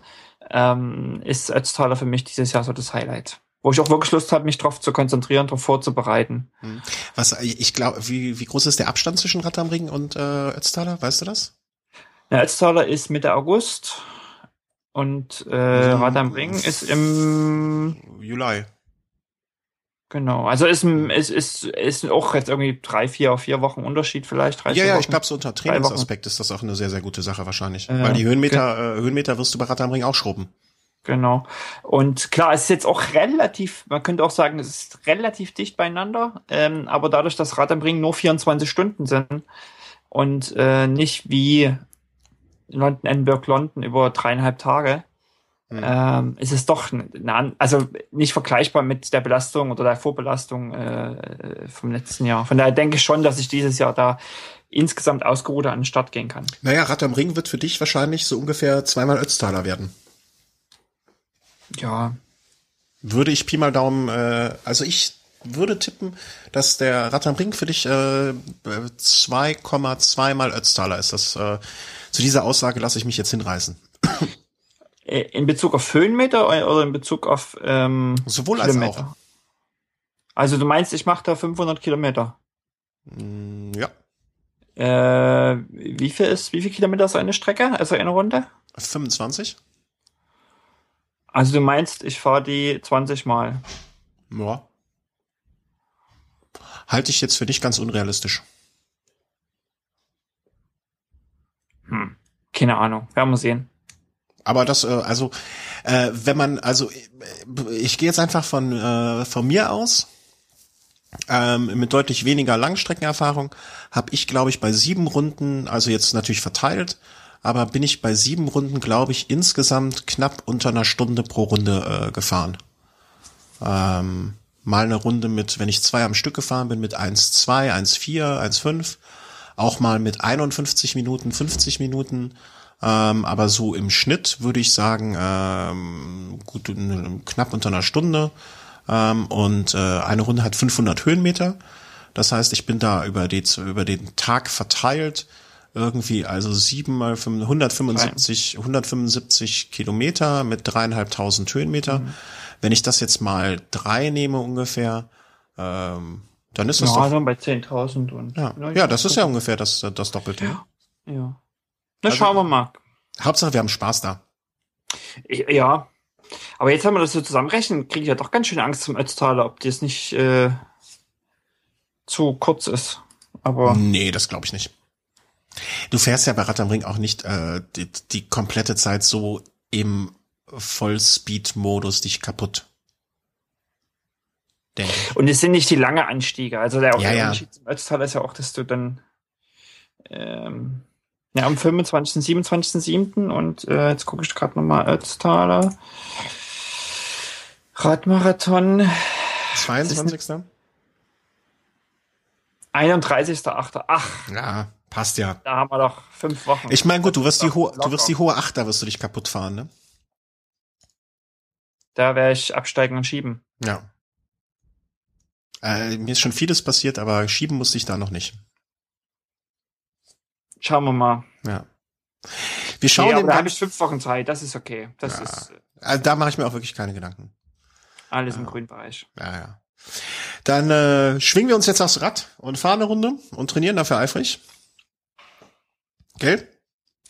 ähm, ist Ötztaler für mich dieses Jahr so das Highlight. Wo ich auch wirklich Lust habe, mich darauf zu konzentrieren, darauf vorzubereiten. Mhm. Was ich glaube, wie, wie groß ist der Abstand zwischen Rad am Ring und äh, Ötztaler? Weißt du das? Ja, Ötztaler ist Mitte August und äh, Rad am Ring ist im Juli. Genau. Also ist, ist, ist, ist auch jetzt irgendwie drei, vier, vier Wochen Unterschied vielleicht. Drei, ja, ja, Wochen. ich glaube, so unter Trainingsaspekt ist das auch eine sehr, sehr gute Sache wahrscheinlich. Äh, Weil die Höhenmeter, äh, Höhenmeter wirst du bei Rad am Ring auch schrubben. Genau. Und klar, es ist jetzt auch relativ, man könnte auch sagen, es ist relativ dicht beieinander, ähm, aber dadurch, dass Rad am Ring nur 24 Stunden sind und äh, nicht wie London, Edinburgh, London über dreieinhalb Tage, mhm. ähm, ist es doch, eine, also nicht vergleichbar mit der Belastung oder der Vorbelastung äh, vom letzten Jahr. Von daher denke ich schon, dass ich dieses Jahr da insgesamt ausgeruht an den Start gehen kann. Naja, Rad am Ring wird für dich wahrscheinlich so ungefähr zweimal Ötztaler werden. Ja. Würde ich Pi mal Daumen, äh, also ich würde tippen, dass der Rad am Ring für dich äh, 2,2 mal Ötztaler ist. Das, äh, zu dieser Aussage lasse ich mich jetzt hinreißen. Äh, in Bezug auf Höhenmeter oder in Bezug auf ähm, Sowohl Kilometer? als auch. Also du meinst, ich mache da 500 Kilometer? Mm, ja. Äh, wie viel ist, wie viel Kilometer ist eine Strecke, also eine Runde? 25. Also du meinst, ich fahre die 20 Mal? Ja. Halte ich jetzt für dich ganz unrealistisch. Hm. Keine Ahnung. Werden wir sehen. Aber das, äh, also, äh, wenn man, also ich gehe jetzt einfach von, äh, von mir aus. Ähm, mit deutlich weniger Langstreckenerfahrung habe ich, glaube ich, bei sieben Runden, also jetzt natürlich verteilt, aber bin ich bei sieben Runden, glaube ich, insgesamt knapp unter einer Stunde pro Runde äh, gefahren. Ähm, mal eine Runde mit, wenn ich zwei am Stück gefahren bin, mit 1,2, 1,4, 1,5. Auch mal mit 51 Minuten, 50 Minuten. Ähm, aber so im Schnitt würde ich sagen, ähm, gut, knapp unter einer Stunde. Ähm, und äh, eine Runde hat 500 Höhenmeter. Das heißt, ich bin da über, die, über den Tag verteilt irgendwie, also sieben mal 175, 175 Kilometer mit dreieinhalbtausend Höhenmeter. Mhm. Wenn ich das jetzt mal drei nehme ungefähr, ähm, dann ist das ja, doch... Also bei 10.000 und... Ja. ja, das ist ja ungefähr das, das Doppelte. Ja. ja. Na, also, schauen wir mal. Hauptsache, wir haben Spaß da. Ja, aber jetzt haben wir das so zusammenrechnen, kriege ich ja doch ganz schön Angst zum Ötztaler, ob das nicht äh, zu kurz ist. Aber nee, das glaube ich nicht. Du fährst ja bei Rad am Ring auch nicht äh, die, die komplette Zeit so im Vollspeed-Modus dich kaputt. Denke. Und es sind nicht die lange Anstiege. Also der, ja, ja. Unterschied zum Ötztal ist ja auch, dass du dann ähm, ja, am 25., 27.7. und äh, jetzt gucke ich gerade nochmal Ötztaler. Radmarathon. 22. 31.8. Ach. Ja. Passt ja. Da haben wir doch fünf Wochen. Ich meine, gut, du wirst die hohe, du wirst die hohe Acht, da wirst du dich kaputt fahren, ne? Da werde ich absteigen und schieben. Ja. Äh, mir ist schon vieles passiert, aber schieben musste ich da noch nicht. Schauen wir mal. Ja. Wir schauen nee, aber da habe ich fünf Wochen Zeit, das ist okay. Das ja. ist. Also da mache ich mir auch wirklich keine Gedanken. Alles ja. im grünen Bereich. Ja, ja. Dann äh, schwingen wir uns jetzt aufs Rad und fahren eine Runde und trainieren dafür eifrig. Gell?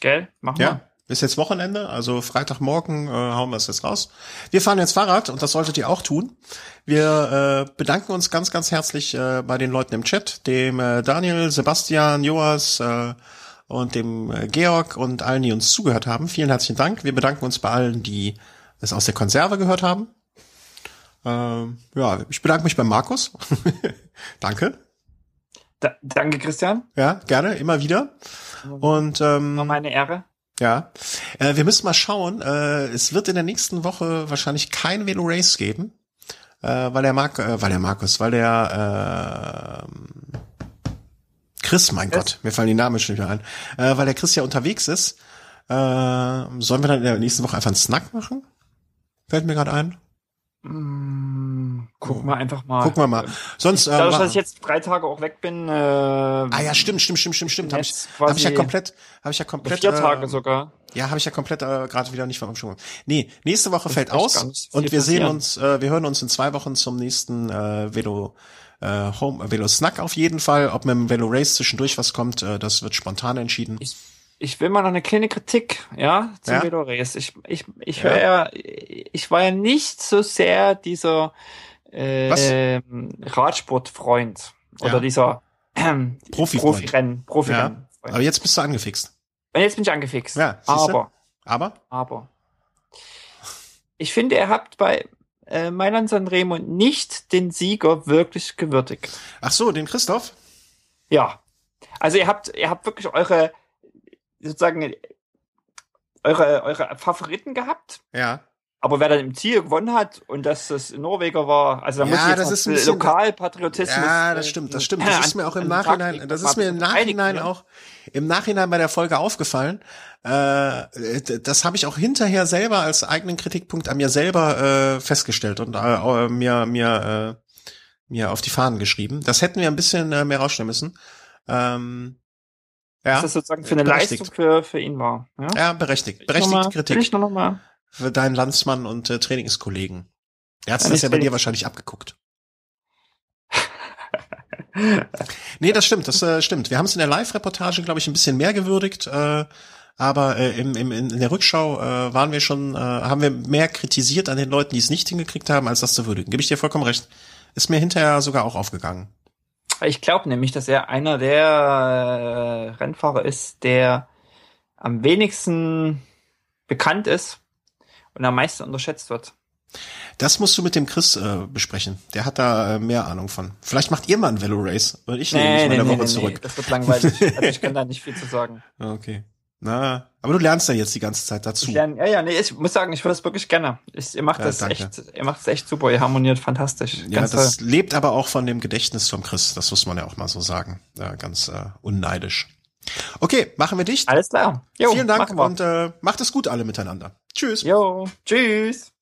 Gell? Machen ja. wir. Ist jetzt Wochenende, also Freitagmorgen äh, hauen wir es jetzt raus. Wir fahren jetzt Fahrrad und das solltet ihr auch tun. Wir äh, bedanken uns ganz, ganz herzlich äh, bei den Leuten im Chat, dem äh, Daniel, Sebastian, Joas äh, und dem äh, Georg und allen, die uns zugehört haben. Vielen herzlichen Dank. Wir bedanken uns bei allen, die es aus der Konserve gehört haben. Äh, ja, ich bedanke mich bei Markus. Danke. Da, danke, Christian. Ja, gerne, immer wieder. Und ähm, War meine Ehre. Ja, äh, wir müssen mal schauen. Äh, es wird in der nächsten Woche wahrscheinlich kein Velo Race geben, äh, weil der Mark, äh, weil der Markus, weil der äh, Chris, mein Chris? Gott, mir fallen die Namen schon wieder ein, äh, weil der Chris ja unterwegs ist. Äh, sollen wir dann in der nächsten Woche einfach einen Snack machen? Fällt mir gerade ein. Mm, gucken wir einfach mal. Gucken wir mal. Sonst, äh, Dadurch, dass ich jetzt drei Tage auch weg bin. Äh, ah ja, stimmt, stimmt, stimmt, stimmt, stimmt. Habe ich, hab ich ja komplett, habe ich ja komplett. Vier Tage äh, sogar. Ja, habe ich ja komplett äh, gerade wieder nicht vom Schwung. Nee, nächste Woche das fällt aus und wir sehen uns, äh, wir hören uns in zwei Wochen zum nächsten äh, Velo äh, Home Velo Snack auf jeden Fall. Ob mit dem Velo Race zwischendurch was kommt, äh, das wird spontan entschieden. Ich ich will mal noch eine kleine Kritik, ja, zum ja? Velores. Ich, ich, ich höre ja, ich war ja nicht so sehr dieser äh, Radsportfreund oder Ja. dieser ähm, Profifreund. Profirennen, Profirennen. Aber jetzt bist du angefixt. Und jetzt bin ich angefixt. Ja, aber, Aber? aber. Ich finde, ihr habt bei äh, Mailand Sanremo nicht den Sieger wirklich gewürdigt. Ach so, den Christoph? Ja. Also ihr habt, ihr habt wirklich eure, sozusagen, eure, eure Favoriten gehabt. Ja. Aber wer dann im Ziel gewonnen hat und dass das Norweger war, also da Ja, muss ich jetzt das ist ein bisschen- Lokalpatriotismus. Ja, äh, das stimmt, das stimmt. Das ist mir auch im Nachhinein, das ist mir im Nachhinein auch, im Nachhinein bei der Folge aufgefallen. Äh, das habe ich auch hinterher selber als eigenen Kritikpunkt an mir selber äh, festgestellt und äh, äh, mir mir äh, mir auf die Fahnen geschrieben. Das hätten wir ein bisschen äh, mehr rausstellen müssen. Ähm, Ja. Was das sozusagen für eine berechtigt. Leistung für, für ihn war. Ja? ja, berechtigt, berechtigte mal- Will Kritik ich noch mal. Für deinen Landsmann und äh, Trainingskollegen. Er hat Ja, das ja bei dir wahrscheinlich abgeguckt. Nee, das stimmt, das äh, stimmt. Wir haben es in der Live-Reportage, glaube ich, ein bisschen mehr gewürdigt, äh, aber äh, im, im, in der Rückschau äh, waren wir schon, äh, haben wir mehr kritisiert an den Leuten, die es nicht hingekriegt haben, als das zu würdigen. Gebe ich dir vollkommen recht. Ist mir hinterher sogar auch aufgegangen. Ich glaube nämlich, dass er einer der äh, Rennfahrer ist, der am wenigsten bekannt ist und am meisten unterschätzt wird. Das musst du mit dem Chris äh, besprechen. Der hat da äh, mehr Ahnung von. Vielleicht macht ihr mal ein Velo Race und ich nehme mich mal eine Woche zurück. das wird langweilig. also ich kann da nicht viel zu sagen. Okay. Na, aber du lernst ja jetzt die ganze Zeit dazu. Ich lerne, ja, ja, nee, ich muss sagen, ich würde das wirklich gerne. Ich, ihr macht Ja, das danke. echt, ihr macht das echt super, ihr harmoniert fantastisch. Ja, Ganz das toll. lebt aber auch von dem Gedächtnis vom Chris. Das muss man ja auch mal so sagen. Ja, ganz äh, unneidisch. Okay, machen wir dicht. Alles klar. Jo, Vielen Dank und äh, macht es gut alle miteinander. Tschüss. Jo, tschüss.